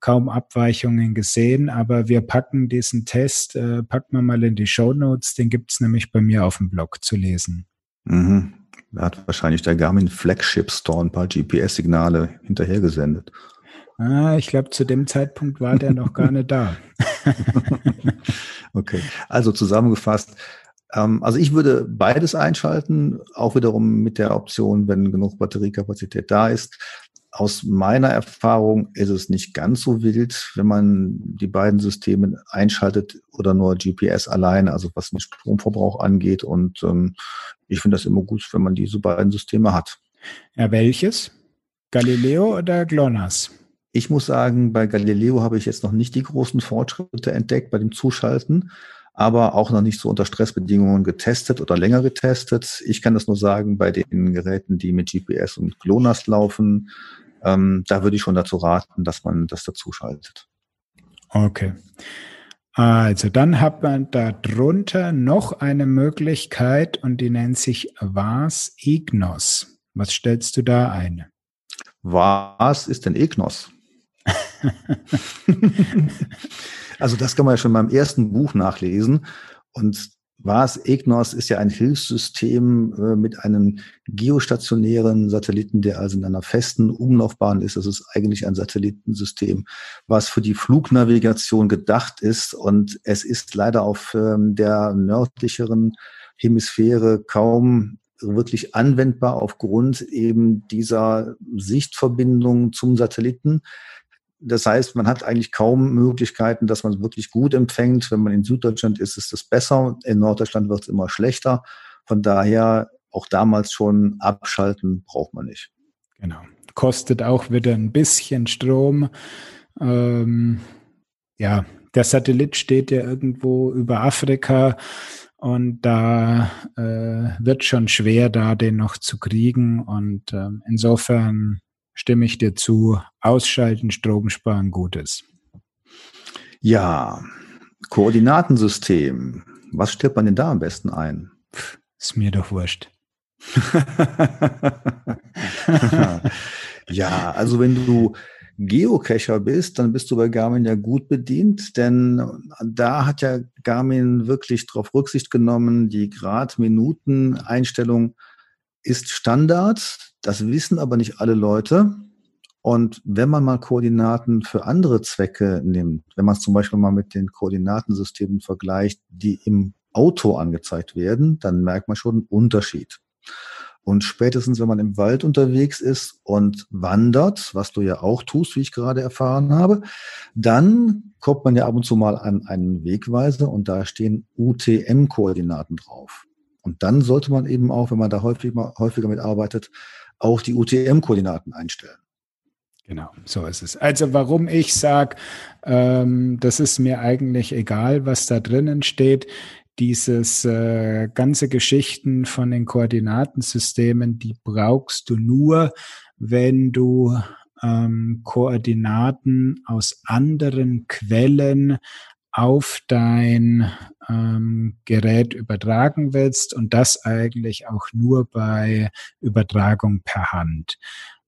kaum Abweichungen gesehen, aber wir packen diesen Test, äh, packen wir mal in die Show Notes, den gibt's nämlich bei mir auf dem Blog zu lesen. Mhm. Da hat wahrscheinlich der Garmin Flagship Store ein paar GPS-Signale hinterhergesendet. Ah, ich glaube, zu dem Zeitpunkt war der noch gar nicht da. okay, also zusammengefasst, also ich würde beides einschalten, auch wiederum mit der Option, wenn genug Batteriekapazität da ist. Aus meiner Erfahrung ist es nicht ganz so wild, wenn man die beiden Systeme einschaltet oder nur GPS allein, also was den Stromverbrauch angeht. Und ähm, ich finde das immer gut, wenn man diese beiden Systeme hat. Ja, welches? Galileo oder GLONASS? Ich muss sagen, bei Galileo habe ich jetzt noch nicht die großen Fortschritte entdeckt bei dem Zuschalten aber auch noch nicht so unter Stressbedingungen getestet oder länger getestet. Ich kann das nur sagen, bei den Geräten, die mit GPS und GLONASS laufen, ähm, da würde ich schon dazu raten, dass man das dazu schaltet. Okay. Also dann hat man da drunter noch eine Möglichkeit und die nennt sich VAS Ignos. Was stellst du da ein? Was ist denn EGNOS? also das kann man ja schon meinem ersten Buch nachlesen. Und was EGNOS ist ja ein Hilfssystem äh, mit einem geostationären Satelliten, der also in einer festen Umlaufbahn ist. Das ist eigentlich ein Satellitensystem, was für die Flugnavigation gedacht ist. Und es ist leider auf ähm, der nördlicheren Hemisphäre kaum wirklich anwendbar aufgrund eben dieser Sichtverbindung zum Satelliten. Das heißt, man hat eigentlich kaum Möglichkeiten, dass man es wirklich gut empfängt. Wenn man in Süddeutschland ist, ist es besser. In Norddeutschland wird es immer schlechter. Von daher auch damals schon abschalten braucht man nicht. Genau. Kostet auch wieder ein bisschen Strom. Ähm, ja, der Satellit steht ja irgendwo über Afrika und da äh, wird schon schwer, da den noch zu kriegen. Und äh, insofern stimme ich dir zu, ausschalten, Strom sparen, Gutes. Ja, Koordinatensystem. Was stellt man denn da am besten ein? Pff, ist mir doch wurscht. ja, also wenn du Geocacher bist, dann bist du bei Garmin ja gut bedient, denn da hat ja Garmin wirklich darauf Rücksicht genommen, die Grad-Minuten-Einstellung ist Standard. Das wissen aber nicht alle Leute. Und wenn man mal Koordinaten für andere Zwecke nimmt, wenn man es zum Beispiel mal mit den Koordinatensystemen vergleicht, die im Auto angezeigt werden, dann merkt man schon einen Unterschied. Und spätestens, wenn man im Wald unterwegs ist und wandert, was du ja auch tust, wie ich gerade erfahren habe, dann kommt man ja ab und zu mal an einen Wegweiser und da stehen UTM-Koordinaten drauf. Und dann sollte man eben auch, wenn man da häufig mal, häufiger mitarbeitet, auch die UTM-Koordinaten einstellen. Genau, so ist es. Also warum ich sage, ähm, das ist mir eigentlich egal, was da drinnen steht. Dieses äh, ganze Geschichten von den Koordinatensystemen, die brauchst du nur, wenn du ähm, Koordinaten aus anderen Quellen auf dein ähm, Gerät übertragen willst und das eigentlich auch nur bei Übertragung per Hand.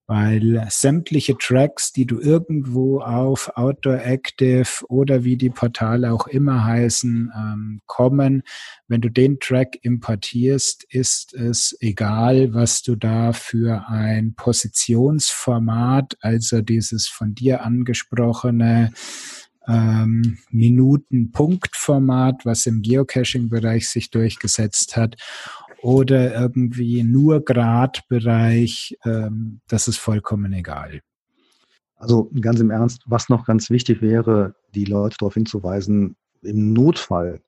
Weil sämtliche Tracks, die du irgendwo auf Outdoor Active oder wie die Portale auch immer heißen, ähm, kommen, wenn du den Track importierst, ist es egal, was du da für ein Positionsformat, also dieses von dir angesprochene ähm, Minuten-Punkt-Format, was im Geocaching-Bereich sich durchgesetzt hat, oder irgendwie nur Gradbereich, ähm, das ist vollkommen egal. Also ganz im Ernst, was noch ganz wichtig wäre, die Leute darauf hinzuweisen, im Notfall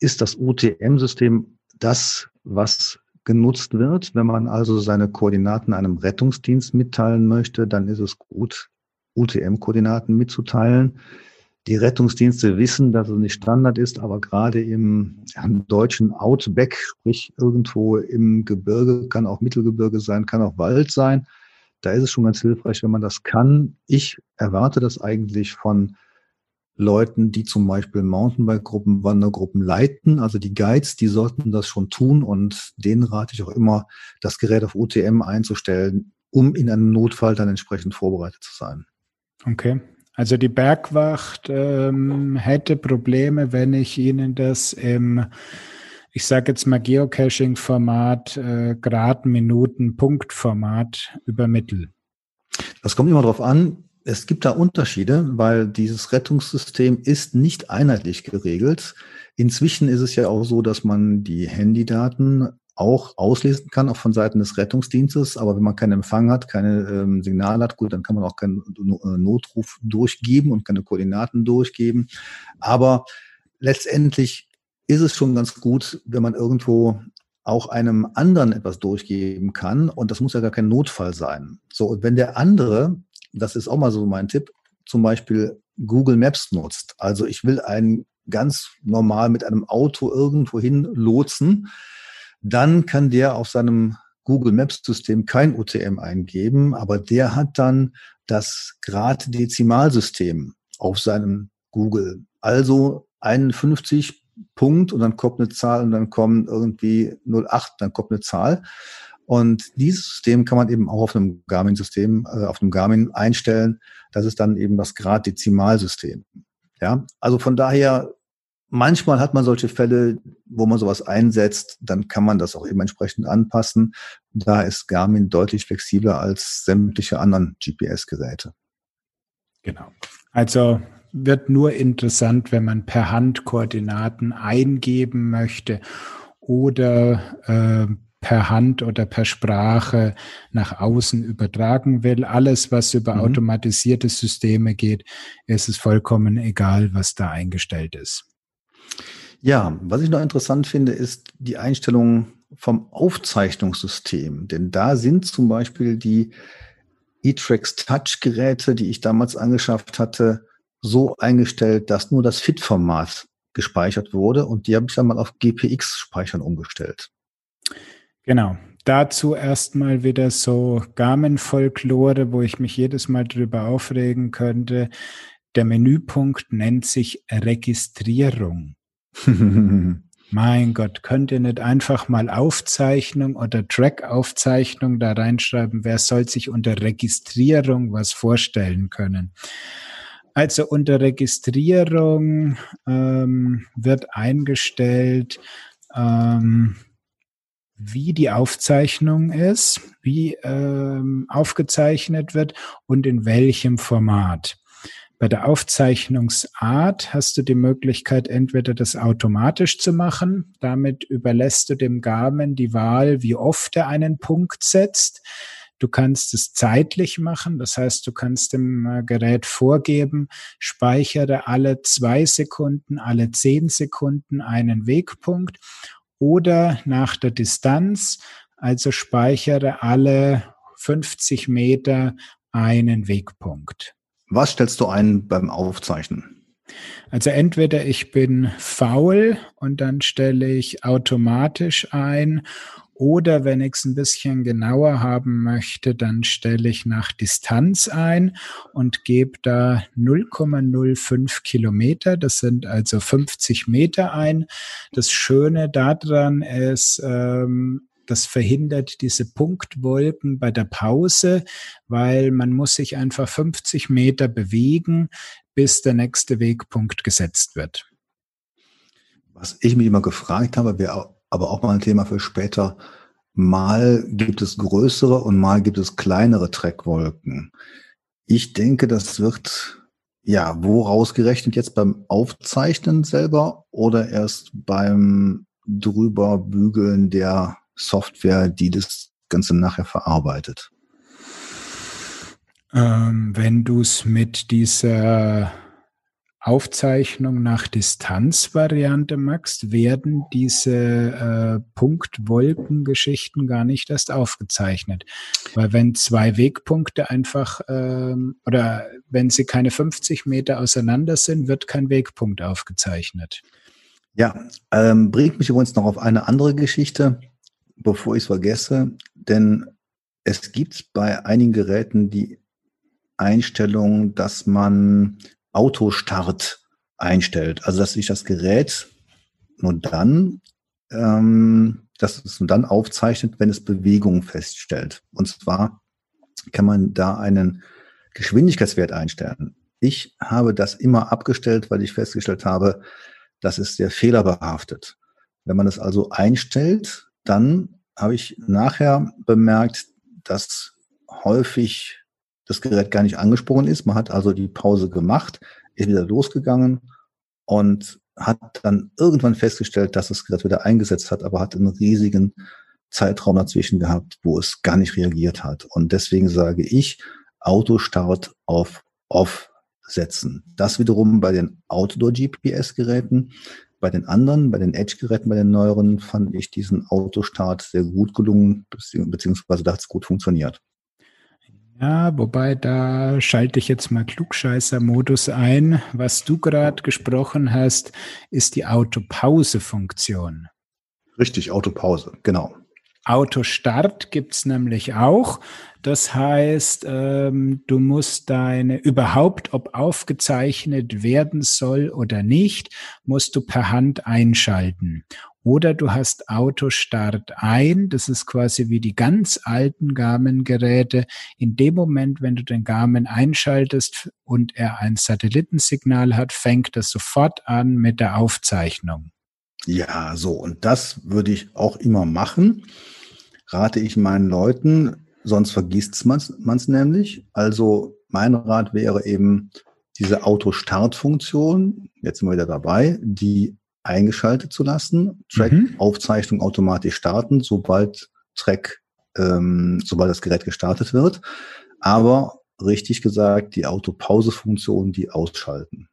ist das UTM-System das, was genutzt wird. Wenn man also seine Koordinaten einem Rettungsdienst mitteilen möchte, dann ist es gut, UTM-Koordinaten mitzuteilen. Die Rettungsdienste wissen, dass es nicht Standard ist, aber gerade im, deutschen Outback, sprich irgendwo im Gebirge, kann auch Mittelgebirge sein, kann auch Wald sein, da ist es schon ganz hilfreich, wenn man das kann. Ich erwarte das eigentlich von Leuten, die zum Beispiel Mountainbike-Gruppen, Wandergruppen leiten. Also die Guides, die sollten das schon tun und denen rate ich auch immer, das Gerät auf UTM einzustellen, um in einem Notfall dann entsprechend vorbereitet zu sein. Okay. Also die Bergwacht ähm, hätte Probleme, wenn ich Ihnen das im, ich sage jetzt mal Geocaching-Format, äh, Grad, Minuten, Punkt-Format übermittel. Das kommt immer darauf an. Es gibt da Unterschiede, weil dieses Rettungssystem ist nicht einheitlich geregelt. Inzwischen ist es ja auch so, dass man die Handydaten auch auslesen kann, auch von Seiten des Rettungsdienstes. Aber wenn man keinen Empfang hat, keine ähm, Signale hat, gut, dann kann man auch keinen äh, Notruf durchgeben und keine Koordinaten durchgeben. Aber letztendlich ist es schon ganz gut, wenn man irgendwo auch einem anderen etwas durchgeben kann. Und das muss ja gar kein Notfall sein. So, und wenn der andere, das ist auch mal so mein Tipp, zum Beispiel Google Maps nutzt. Also ich will einen ganz normal mit einem Auto irgendwo hin lotsen dann kann der auf seinem Google Maps System kein UTM eingeben, aber der hat dann das Grad-Dezimalsystem auf seinem Google. Also 51 Punkt und dann kommt eine Zahl und dann kommen irgendwie 08, dann kommt eine Zahl. Und dieses System kann man eben auch auf einem Garmin-System, äh, auf einem Garmin einstellen. Das ist dann eben das Grad-Dezimalsystem. Ja, also von daher, manchmal hat man solche Fälle, wo man sowas einsetzt, dann kann man das auch eben entsprechend anpassen. Da ist Garmin deutlich flexibler als sämtliche anderen GPS-Geräte. Genau. Also wird nur interessant, wenn man per Hand Koordinaten eingeben möchte oder äh, per Hand oder per Sprache nach außen übertragen will. Alles, was über mhm. automatisierte Systeme geht, ist es vollkommen egal, was da eingestellt ist. Ja, was ich noch interessant finde, ist die Einstellung vom Aufzeichnungssystem. Denn da sind zum Beispiel die E-Trax Touch-Geräte, die ich damals angeschafft hatte, so eingestellt, dass nur das FIT-Format gespeichert wurde und die habe ich dann mal auf GPX-Speichern umgestellt. Genau. Dazu erstmal wieder so Garmin-Folklore, wo ich mich jedes Mal drüber aufregen könnte. Der Menüpunkt nennt sich Registrierung. mein Gott, könnt ihr nicht einfach mal Aufzeichnung oder Track-Aufzeichnung da reinschreiben? Wer soll sich unter Registrierung was vorstellen können? Also unter Registrierung ähm, wird eingestellt, ähm, wie die Aufzeichnung ist, wie ähm, aufgezeichnet wird und in welchem Format. Bei der Aufzeichnungsart hast du die Möglichkeit, entweder das automatisch zu machen. Damit überlässt du dem Garmin die Wahl, wie oft er einen Punkt setzt. Du kannst es zeitlich machen. Das heißt, du kannst dem äh, Gerät vorgeben, speichere alle zwei Sekunden, alle zehn Sekunden einen Wegpunkt oder nach der Distanz, also speichere alle 50 Meter einen Wegpunkt. Was stellst du ein beim Aufzeichnen? Also entweder ich bin faul und dann stelle ich automatisch ein oder wenn ich es ein bisschen genauer haben möchte, dann stelle ich nach Distanz ein und gebe da 0,05 Kilometer. Das sind also 50 Meter ein. Das Schöne daran ist, ähm, das verhindert diese Punktwolken bei der Pause, weil man muss sich einfach 50 Meter bewegen, bis der nächste Wegpunkt gesetzt wird. Was ich mich immer gefragt habe, wäre aber auch mal ein Thema für später. Mal gibt es größere und mal gibt es kleinere Treckwolken. Ich denke, das wird ja wo rausgerechnet jetzt beim Aufzeichnen selber oder erst beim drüberbügeln der Software, die das Ganze nachher verarbeitet? Ähm, wenn du es mit dieser Aufzeichnung nach Distanz-Variante machst, werden diese äh, Punktwolkengeschichten gar nicht erst aufgezeichnet. Weil wenn zwei Wegpunkte einfach ähm, oder wenn sie keine 50 Meter auseinander sind, wird kein Wegpunkt aufgezeichnet. Ja, ähm, bringt mich übrigens noch auf eine andere Geschichte, bevor ich es vergesse, denn es gibt bei einigen Geräten die Einstellung, dass man Autostart einstellt. Also dass sich das Gerät nur dann, ähm, dass es nur dann aufzeichnet, wenn es Bewegung feststellt. Und zwar kann man da einen Geschwindigkeitswert einstellen. Ich habe das immer abgestellt, weil ich festgestellt habe, das ist sehr fehlerbehaftet. Wenn man das also einstellt, dann habe ich nachher bemerkt, dass häufig das Gerät gar nicht angesprungen ist. Man hat also die Pause gemacht, ist wieder losgegangen und hat dann irgendwann festgestellt, dass das Gerät wieder eingesetzt hat, aber hat einen riesigen Zeitraum dazwischen gehabt, wo es gar nicht reagiert hat. Und deswegen sage ich, Autostart auf Off setzen. Das wiederum bei den Outdoor-GPS-Geräten. Bei den anderen, bei den Edge-Geräten, bei den neueren, fand ich diesen Autostart sehr gut gelungen, beziehungsweise da hat es gut funktioniert. Ja, wobei da schalte ich jetzt mal Klugscheißer-Modus ein. Was du gerade gesprochen hast, ist die Autopause-Funktion. Richtig, Autopause, genau. Autostart gibt's nämlich auch. Das heißt, ähm, du musst deine, überhaupt, ob aufgezeichnet werden soll oder nicht, musst du per Hand einschalten. Oder du hast Autostart ein, das ist quasi wie die ganz alten Garmin-Geräte. In dem Moment, wenn du den Garmin einschaltest und er ein Satellitensignal hat, fängt das sofort an mit der Aufzeichnung. Ja, so. Und das würde ich auch immer machen. Rate ich meinen Leuten, sonst vergisst man es nämlich. Also mein Rat wäre eben diese Autostartfunktion, jetzt sind wir wieder dabei, die eingeschaltet zu lassen, Track-Aufzeichnung mhm. automatisch starten, sobald Track, ähm, sobald das Gerät gestartet wird. Aber richtig gesagt, die Autopause-Funktion, die ausschalten.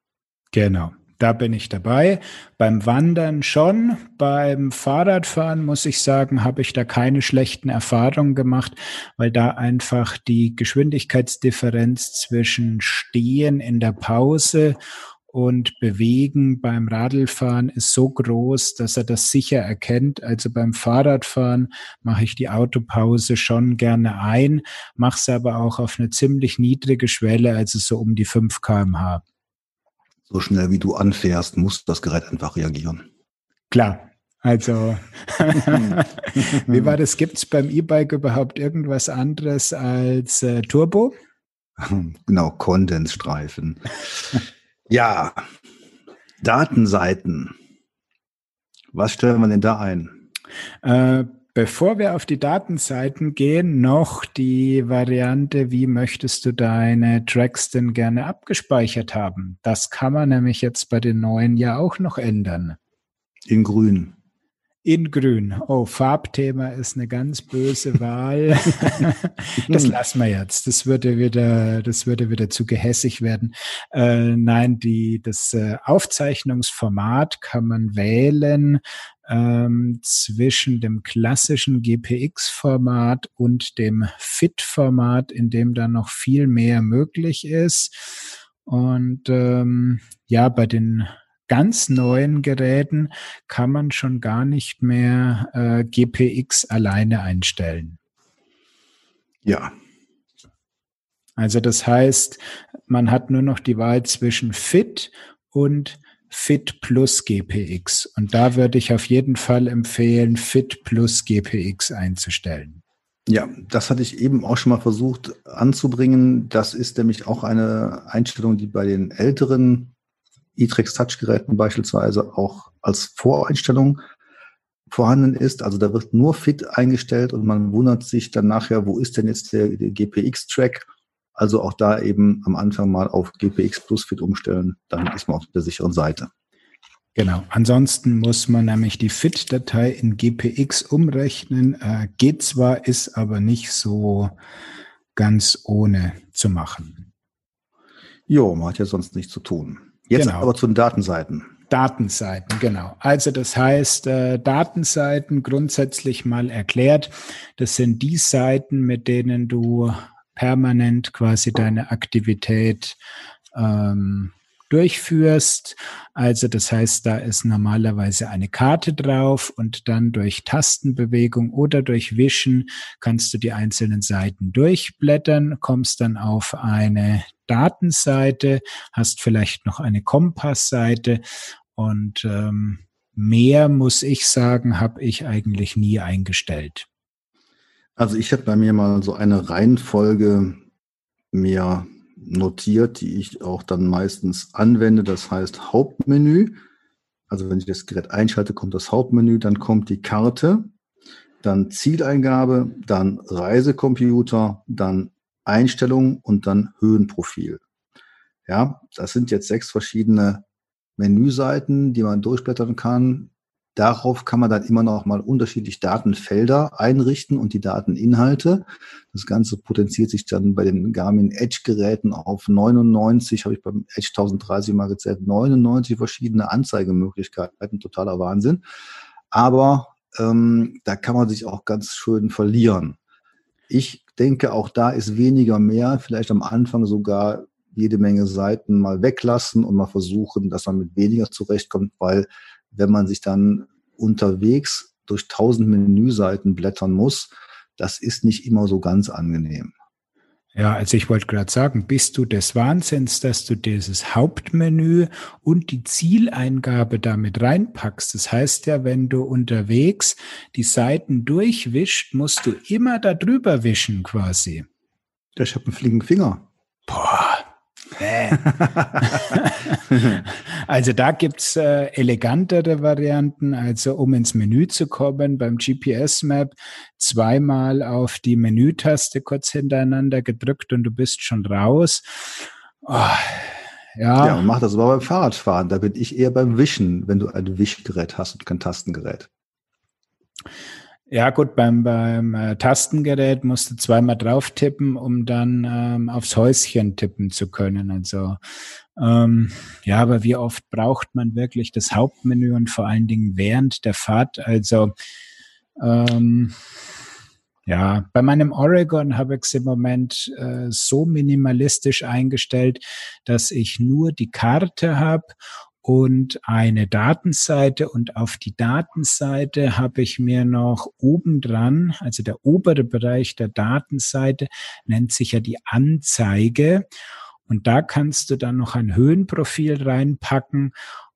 Genau. Da bin ich dabei. Beim Wandern schon. Beim Fahrradfahren muss ich sagen, habe ich da keine schlechten Erfahrungen gemacht, weil da einfach die Geschwindigkeitsdifferenz zwischen Stehen in der Pause und Bewegen beim Radlfahren ist so groß, dass er das sicher erkennt. Also beim Fahrradfahren mache ich die Autopause schon gerne ein, mache es aber auch auf eine ziemlich niedrige Schwelle, also so um die 5 kmh so schnell wie du anfährst, muss das Gerät einfach reagieren. Klar. Also, wie war das? Gibt es beim E-Bike überhaupt irgendwas anderes als äh, Turbo? Genau, Kondensstreifen. ja, Datenseiten. Was stellen wir denn da ein? Äh, Bevor wir auf die Datenseiten gehen, noch die Variante, wie möchtest du deine Tracks denn gerne abgespeichert haben? Das kann man nämlich jetzt bei den neuen ja auch noch ändern. In grün. In grün. Oh, Farbthema ist eine ganz böse Wahl. das lassen wir jetzt. Das würde wieder, das würde wieder zu gehässig werden. Äh, nein, die, das äh, Aufzeichnungsformat kann man wählen ähm, zwischen dem klassischen GPX-Format und dem FIT-Format, in dem dann noch viel mehr möglich ist. Und ähm, ja, bei den ganz neuen Geräten kann man schon gar nicht mehr äh, GPX alleine einstellen. Ja. Also das heißt, man hat nur noch die Wahl zwischen Fit und Fit plus GPX. Und da würde ich auf jeden Fall empfehlen, Fit plus GPX einzustellen. Ja, das hatte ich eben auch schon mal versucht anzubringen. Das ist nämlich auch eine Einstellung, die bei den älteren E-Trex Touch-Geräten beispielsweise auch als Voreinstellung vorhanden ist. Also da wird nur Fit eingestellt und man wundert sich dann nachher, wo ist denn jetzt der, der GPX-Track? Also auch da eben am Anfang mal auf GPX Plus Fit umstellen, dann ist man auf der sicheren Seite. Genau. Ansonsten muss man nämlich die Fit-Datei in GPX umrechnen. Äh, geht zwar, ist aber nicht so ganz ohne zu machen. Jo, man hat ja sonst nichts zu tun. Jetzt genau. aber zu den Datenseiten. Datenseiten, genau. Also das heißt, äh, Datenseiten grundsätzlich mal erklärt, das sind die Seiten, mit denen du permanent quasi deine Aktivität ähm, durchführst. Also das heißt, da ist normalerweise eine Karte drauf und dann durch Tastenbewegung oder durch Wischen kannst du die einzelnen Seiten durchblättern, kommst dann auf eine Datenseite, hast vielleicht noch eine Kompassseite und ähm, mehr muss ich sagen, habe ich eigentlich nie eingestellt. Also ich habe bei mir mal so eine Reihenfolge mir notiert, die ich auch dann meistens anwende. Das heißt Hauptmenü. Also wenn ich das Gerät einschalte, kommt das Hauptmenü, dann kommt die Karte, dann Zieleingabe, dann Reisecomputer, dann Einstellungen und dann Höhenprofil. Ja, das sind jetzt sechs verschiedene Menüseiten, die man durchblättern kann. Darauf kann man dann immer noch mal unterschiedlich Datenfelder einrichten und die Dateninhalte. Das Ganze potenziert sich dann bei den Garmin Edge Geräten auf 99, habe ich beim Edge 1030 mal gezählt, 99 verschiedene Anzeigemöglichkeiten, totaler Wahnsinn. Aber ähm, da kann man sich auch ganz schön verlieren. Ich denke, auch da ist weniger mehr, vielleicht am Anfang sogar jede Menge Seiten mal weglassen und mal versuchen, dass man mit weniger zurechtkommt, weil wenn man sich dann unterwegs durch tausend Menüseiten blättern muss, das ist nicht immer so ganz angenehm. Ja, also ich wollte gerade sagen, bist du des Wahnsinns, dass du dieses Hauptmenü und die Zieleingabe damit reinpackst? Das heißt ja, wenn du unterwegs die Seiten durchwischt, musst du immer da drüber wischen quasi. Ich habe einen flinken Finger. Boah, also da gibt's äh, elegantere Varianten. Also um ins Menü zu kommen, beim GPS-Map zweimal auf die Menütaste kurz hintereinander gedrückt und du bist schon raus. Oh, ja. ja, und mach das aber beim Fahrradfahren. Da bin ich eher beim Wischen, wenn du ein Wischgerät hast und kein Tastengerät. Ja, gut, beim, beim äh, Tastengerät musst du zweimal drauf tippen, um dann ähm, aufs Häuschen tippen zu können. Also ähm, ja, aber wie oft braucht man wirklich das Hauptmenü und vor allen Dingen während der Fahrt? Also ähm, ja, bei meinem Oregon habe ich es im Moment äh, so minimalistisch eingestellt, dass ich nur die Karte habe und eine Datenseite und auf die Datenseite habe ich mir noch oben dran, also der obere Bereich der Datenseite nennt sich ja die Anzeige und da kannst du dann noch ein Höhenprofil reinpacken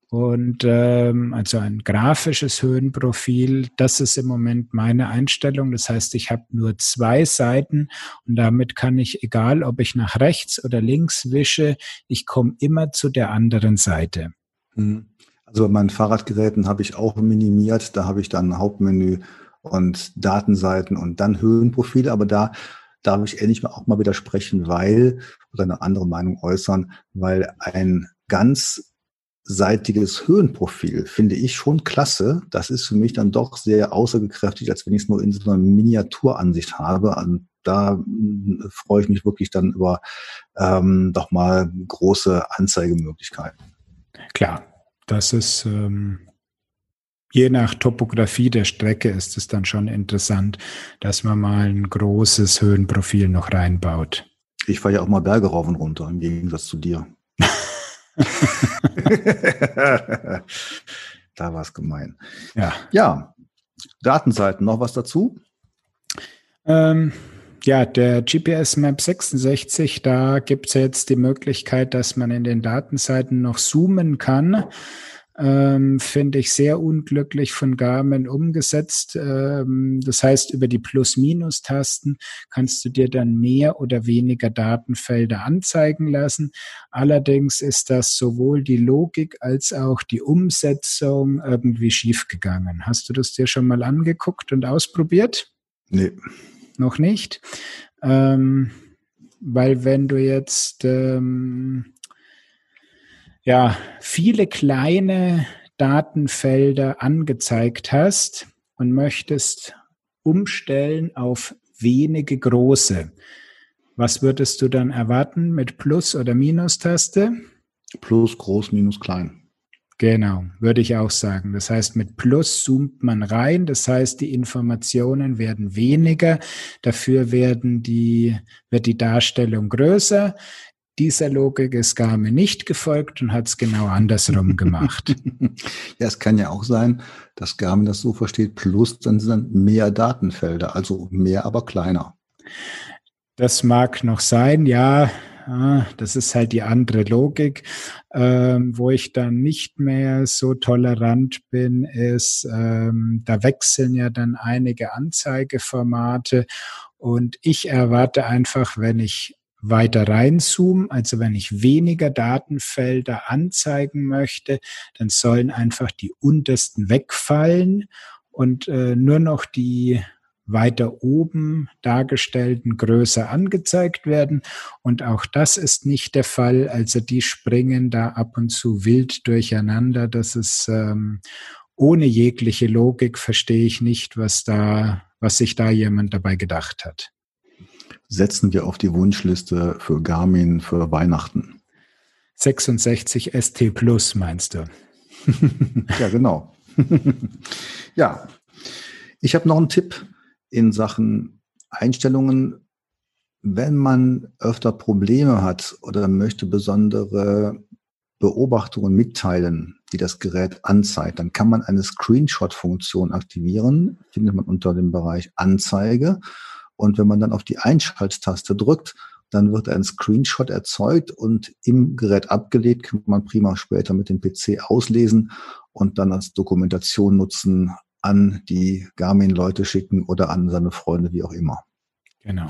und ähm, also ein grafisches Höhenprofil, das ist im Moment meine Einstellung. Das heißt, ich habe nur zwei Seiten und damit kann ich, egal ob ich nach rechts oder links wische, ich komme immer zu der anderen Seite. Mhm. Also bei meinen Fahrradgeräten habe ich auch minimiert. Da habe ich dann Hauptmenü und Datenseiten und dann Höhenprofile. Aber da darf ich endlich mal auch mal widersprechen, weil, oder eine andere Meinung äußern, weil ein ganz seitiges Höhenprofil finde ich schon klasse. Das ist für mich dann doch sehr außergekräftigt, als wenn ich es nur in so einer Miniaturansicht habe. Und da hm, freue ich mich wirklich dann über ähm, doch mal große Anzeigemöglichkeiten. Klar, das ist ähm, je nach Topografie der Strecke ist es dann schon interessant, dass man mal ein großes Höhenprofil noch reinbaut. Ich fahre ja auch mal Berge rauf und runter, im Gegensatz zu dir. da war es gemein. Ja. Ja. Datenseiten, noch was dazu? Ähm, ja, der GPS Map 66, da gibt es jetzt die Möglichkeit, dass man in den Datenseiten noch zoomen kann. Ähm, Finde ich sehr unglücklich von Garmin umgesetzt. Ähm, das heißt, über die Plus-Minus-Tasten kannst du dir dann mehr oder weniger Datenfelder anzeigen lassen. Allerdings ist das sowohl die Logik als auch die Umsetzung irgendwie schiefgegangen. Hast du das dir schon mal angeguckt und ausprobiert? Nee noch nicht. Ähm, weil wenn du jetzt ähm, ja viele kleine Datenfelder angezeigt hast und möchtest umstellen auf wenige große, was würdest du dann erwarten mit Plus- oder Minus-Taste? Plus, groß, minus, klein. Genau, würde ich auch sagen. Das heißt, mit Plus zoomt man rein. Das heißt, die Informationen werden weniger. Dafür werden die, wird die Darstellung größer. Dieser Logik ist Garmin nicht gefolgt und hat es genau andersrum gemacht. ja, es kann ja auch sein, dass Garmin das so versteht, plus dann sind mehr Datenfelder, also mehr, aber kleiner. Das mag noch sein, ja. Das ist halt die andere Logik. Ähm, wo ich dann nicht mehr so tolerant bin, ist, ähm, da wechseln ja dann einige Anzeigeformate und ich erwarte einfach, wenn ich weiter reinzoome, also wenn ich weniger Datenfelder anzeigen möchte, dann sollen einfach die untersten wegfallen und äh, nur noch die weiter oben dargestellten größer angezeigt werden. Und auch das ist nicht der Fall. Also die springen da ab und zu wild durcheinander. Das ist ähm, ohne jegliche Logik verstehe ich nicht, was da, was sich da jemand dabei gedacht hat. Setzen wir auf die Wunschliste für Garmin für Weihnachten. 66 ST Plus meinst du? ja, genau. ja, ich habe noch einen Tipp in Sachen Einstellungen, wenn man öfter Probleme hat oder möchte besondere Beobachtungen mitteilen, die das Gerät anzeigt, dann kann man eine Screenshot-Funktion aktivieren, findet man unter dem Bereich Anzeige. Und wenn man dann auf die Einschalttaste drückt, dann wird ein Screenshot erzeugt und im Gerät abgelegt, kann man prima später mit dem PC auslesen und dann als Dokumentation nutzen, an die Garmin-Leute schicken oder an seine Freunde, wie auch immer. Genau.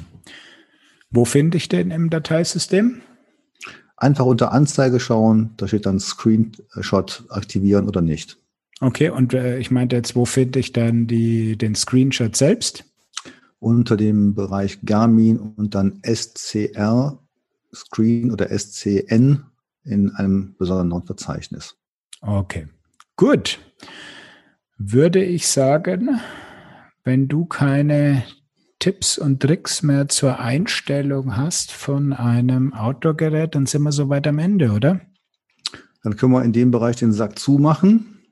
Wo finde ich den im Dateisystem? Einfach unter Anzeige schauen, da steht dann Screenshot aktivieren oder nicht. Okay, und äh, ich meinte jetzt, wo finde ich dann die, den Screenshot selbst? Unter dem Bereich Garmin und dann SCR Screen oder SCN in einem besonderen Verzeichnis. Okay, gut. Würde ich sagen, wenn du keine Tipps und Tricks mehr zur Einstellung hast von einem Outdoor-Gerät, dann sind wir soweit am Ende, oder? Dann können wir in dem Bereich den Sack zumachen.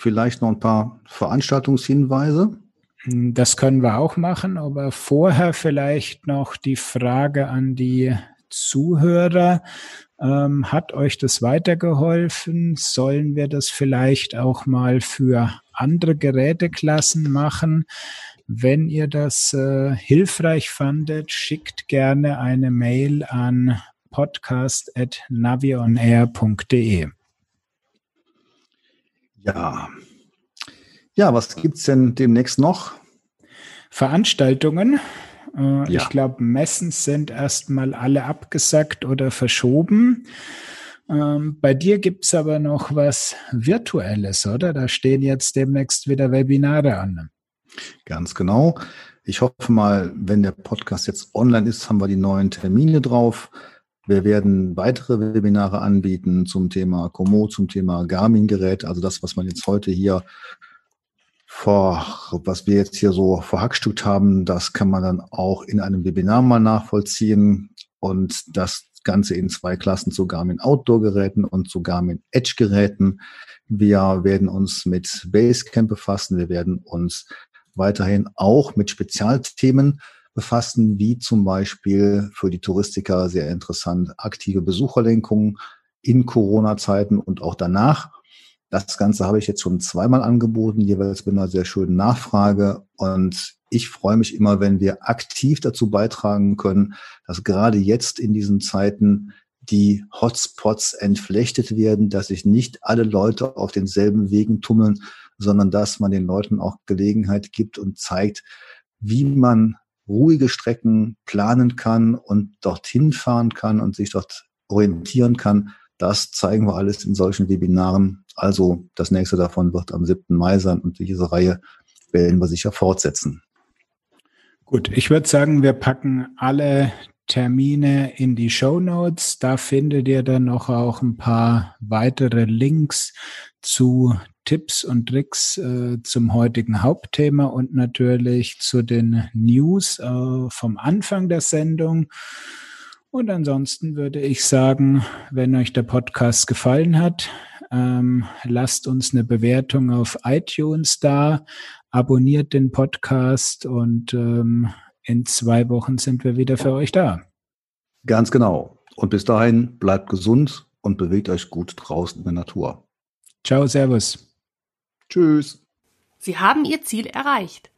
Vielleicht noch ein paar Veranstaltungshinweise. Das können wir auch machen, aber vorher vielleicht noch die Frage an die Zuhörer. Ähm, hat euch das weitergeholfen? Sollen wir das vielleicht auch mal für andere Geräteklassen machen? Wenn ihr das äh, hilfreich fandet, schickt gerne eine Mail an podcast.navionair.de. Ja. Ja, was gibt es denn demnächst noch? Veranstaltungen. Äh, ja. Ich glaube, Messen sind erstmal alle abgesagt oder verschoben. Ähm, bei dir gibt es aber noch was Virtuelles, oder? Da stehen jetzt demnächst wieder Webinare an. Ganz genau. Ich hoffe mal, wenn der Podcast jetzt online ist, haben wir die neuen Termine drauf. Wir werden weitere Webinare anbieten zum Thema Komo, zum Thema Garmin-Gerät, also das, was man jetzt heute hier vor, was wir jetzt hier so verhackstückt haben, das kann man dann auch in einem Webinar mal nachvollziehen und das Ganze in zwei Klassen zu Garmin Outdoor-Geräten und zu Garmin Edge-Geräten. Wir werden uns mit Basecamp befassen. Wir werden uns weiterhin auch mit Spezialthemen befassen, wie zum Beispiel für die Touristiker sehr interessant aktive Besucherlenkungen in Corona-Zeiten und auch danach. Das Ganze habe ich jetzt schon zweimal angeboten, jeweils mit einer sehr schönen Nachfrage. Und ich freue mich immer, wenn wir aktiv dazu beitragen können, dass gerade jetzt in diesen Zeiten die Hotspots entflechtet werden, dass sich nicht alle Leute auf denselben Wegen tummeln, sondern dass man den Leuten auch Gelegenheit gibt und zeigt, wie man ruhige Strecken planen kann und dorthin fahren kann und sich dort orientieren kann. Das zeigen wir alles in solchen Webinaren. Also das nächste davon wird am 7. Mai sein und diese Reihe werden wir sicher fortsetzen. Gut, ich würde sagen, wir packen alle Termine in die Show Notes. Da findet ihr dann noch auch ein paar weitere Links zu Tipps und Tricks äh, zum heutigen Hauptthema und natürlich zu den News äh, vom Anfang der Sendung. Und ansonsten würde ich sagen, wenn euch der Podcast gefallen hat, ähm, lasst uns eine Bewertung auf iTunes da, abonniert den Podcast und ähm, in zwei Wochen sind wir wieder für euch da. Ganz genau. Und bis dahin bleibt gesund und bewegt euch gut draußen in der Natur. Ciao, Servus. Tschüss. Sie haben Ihr Ziel erreicht.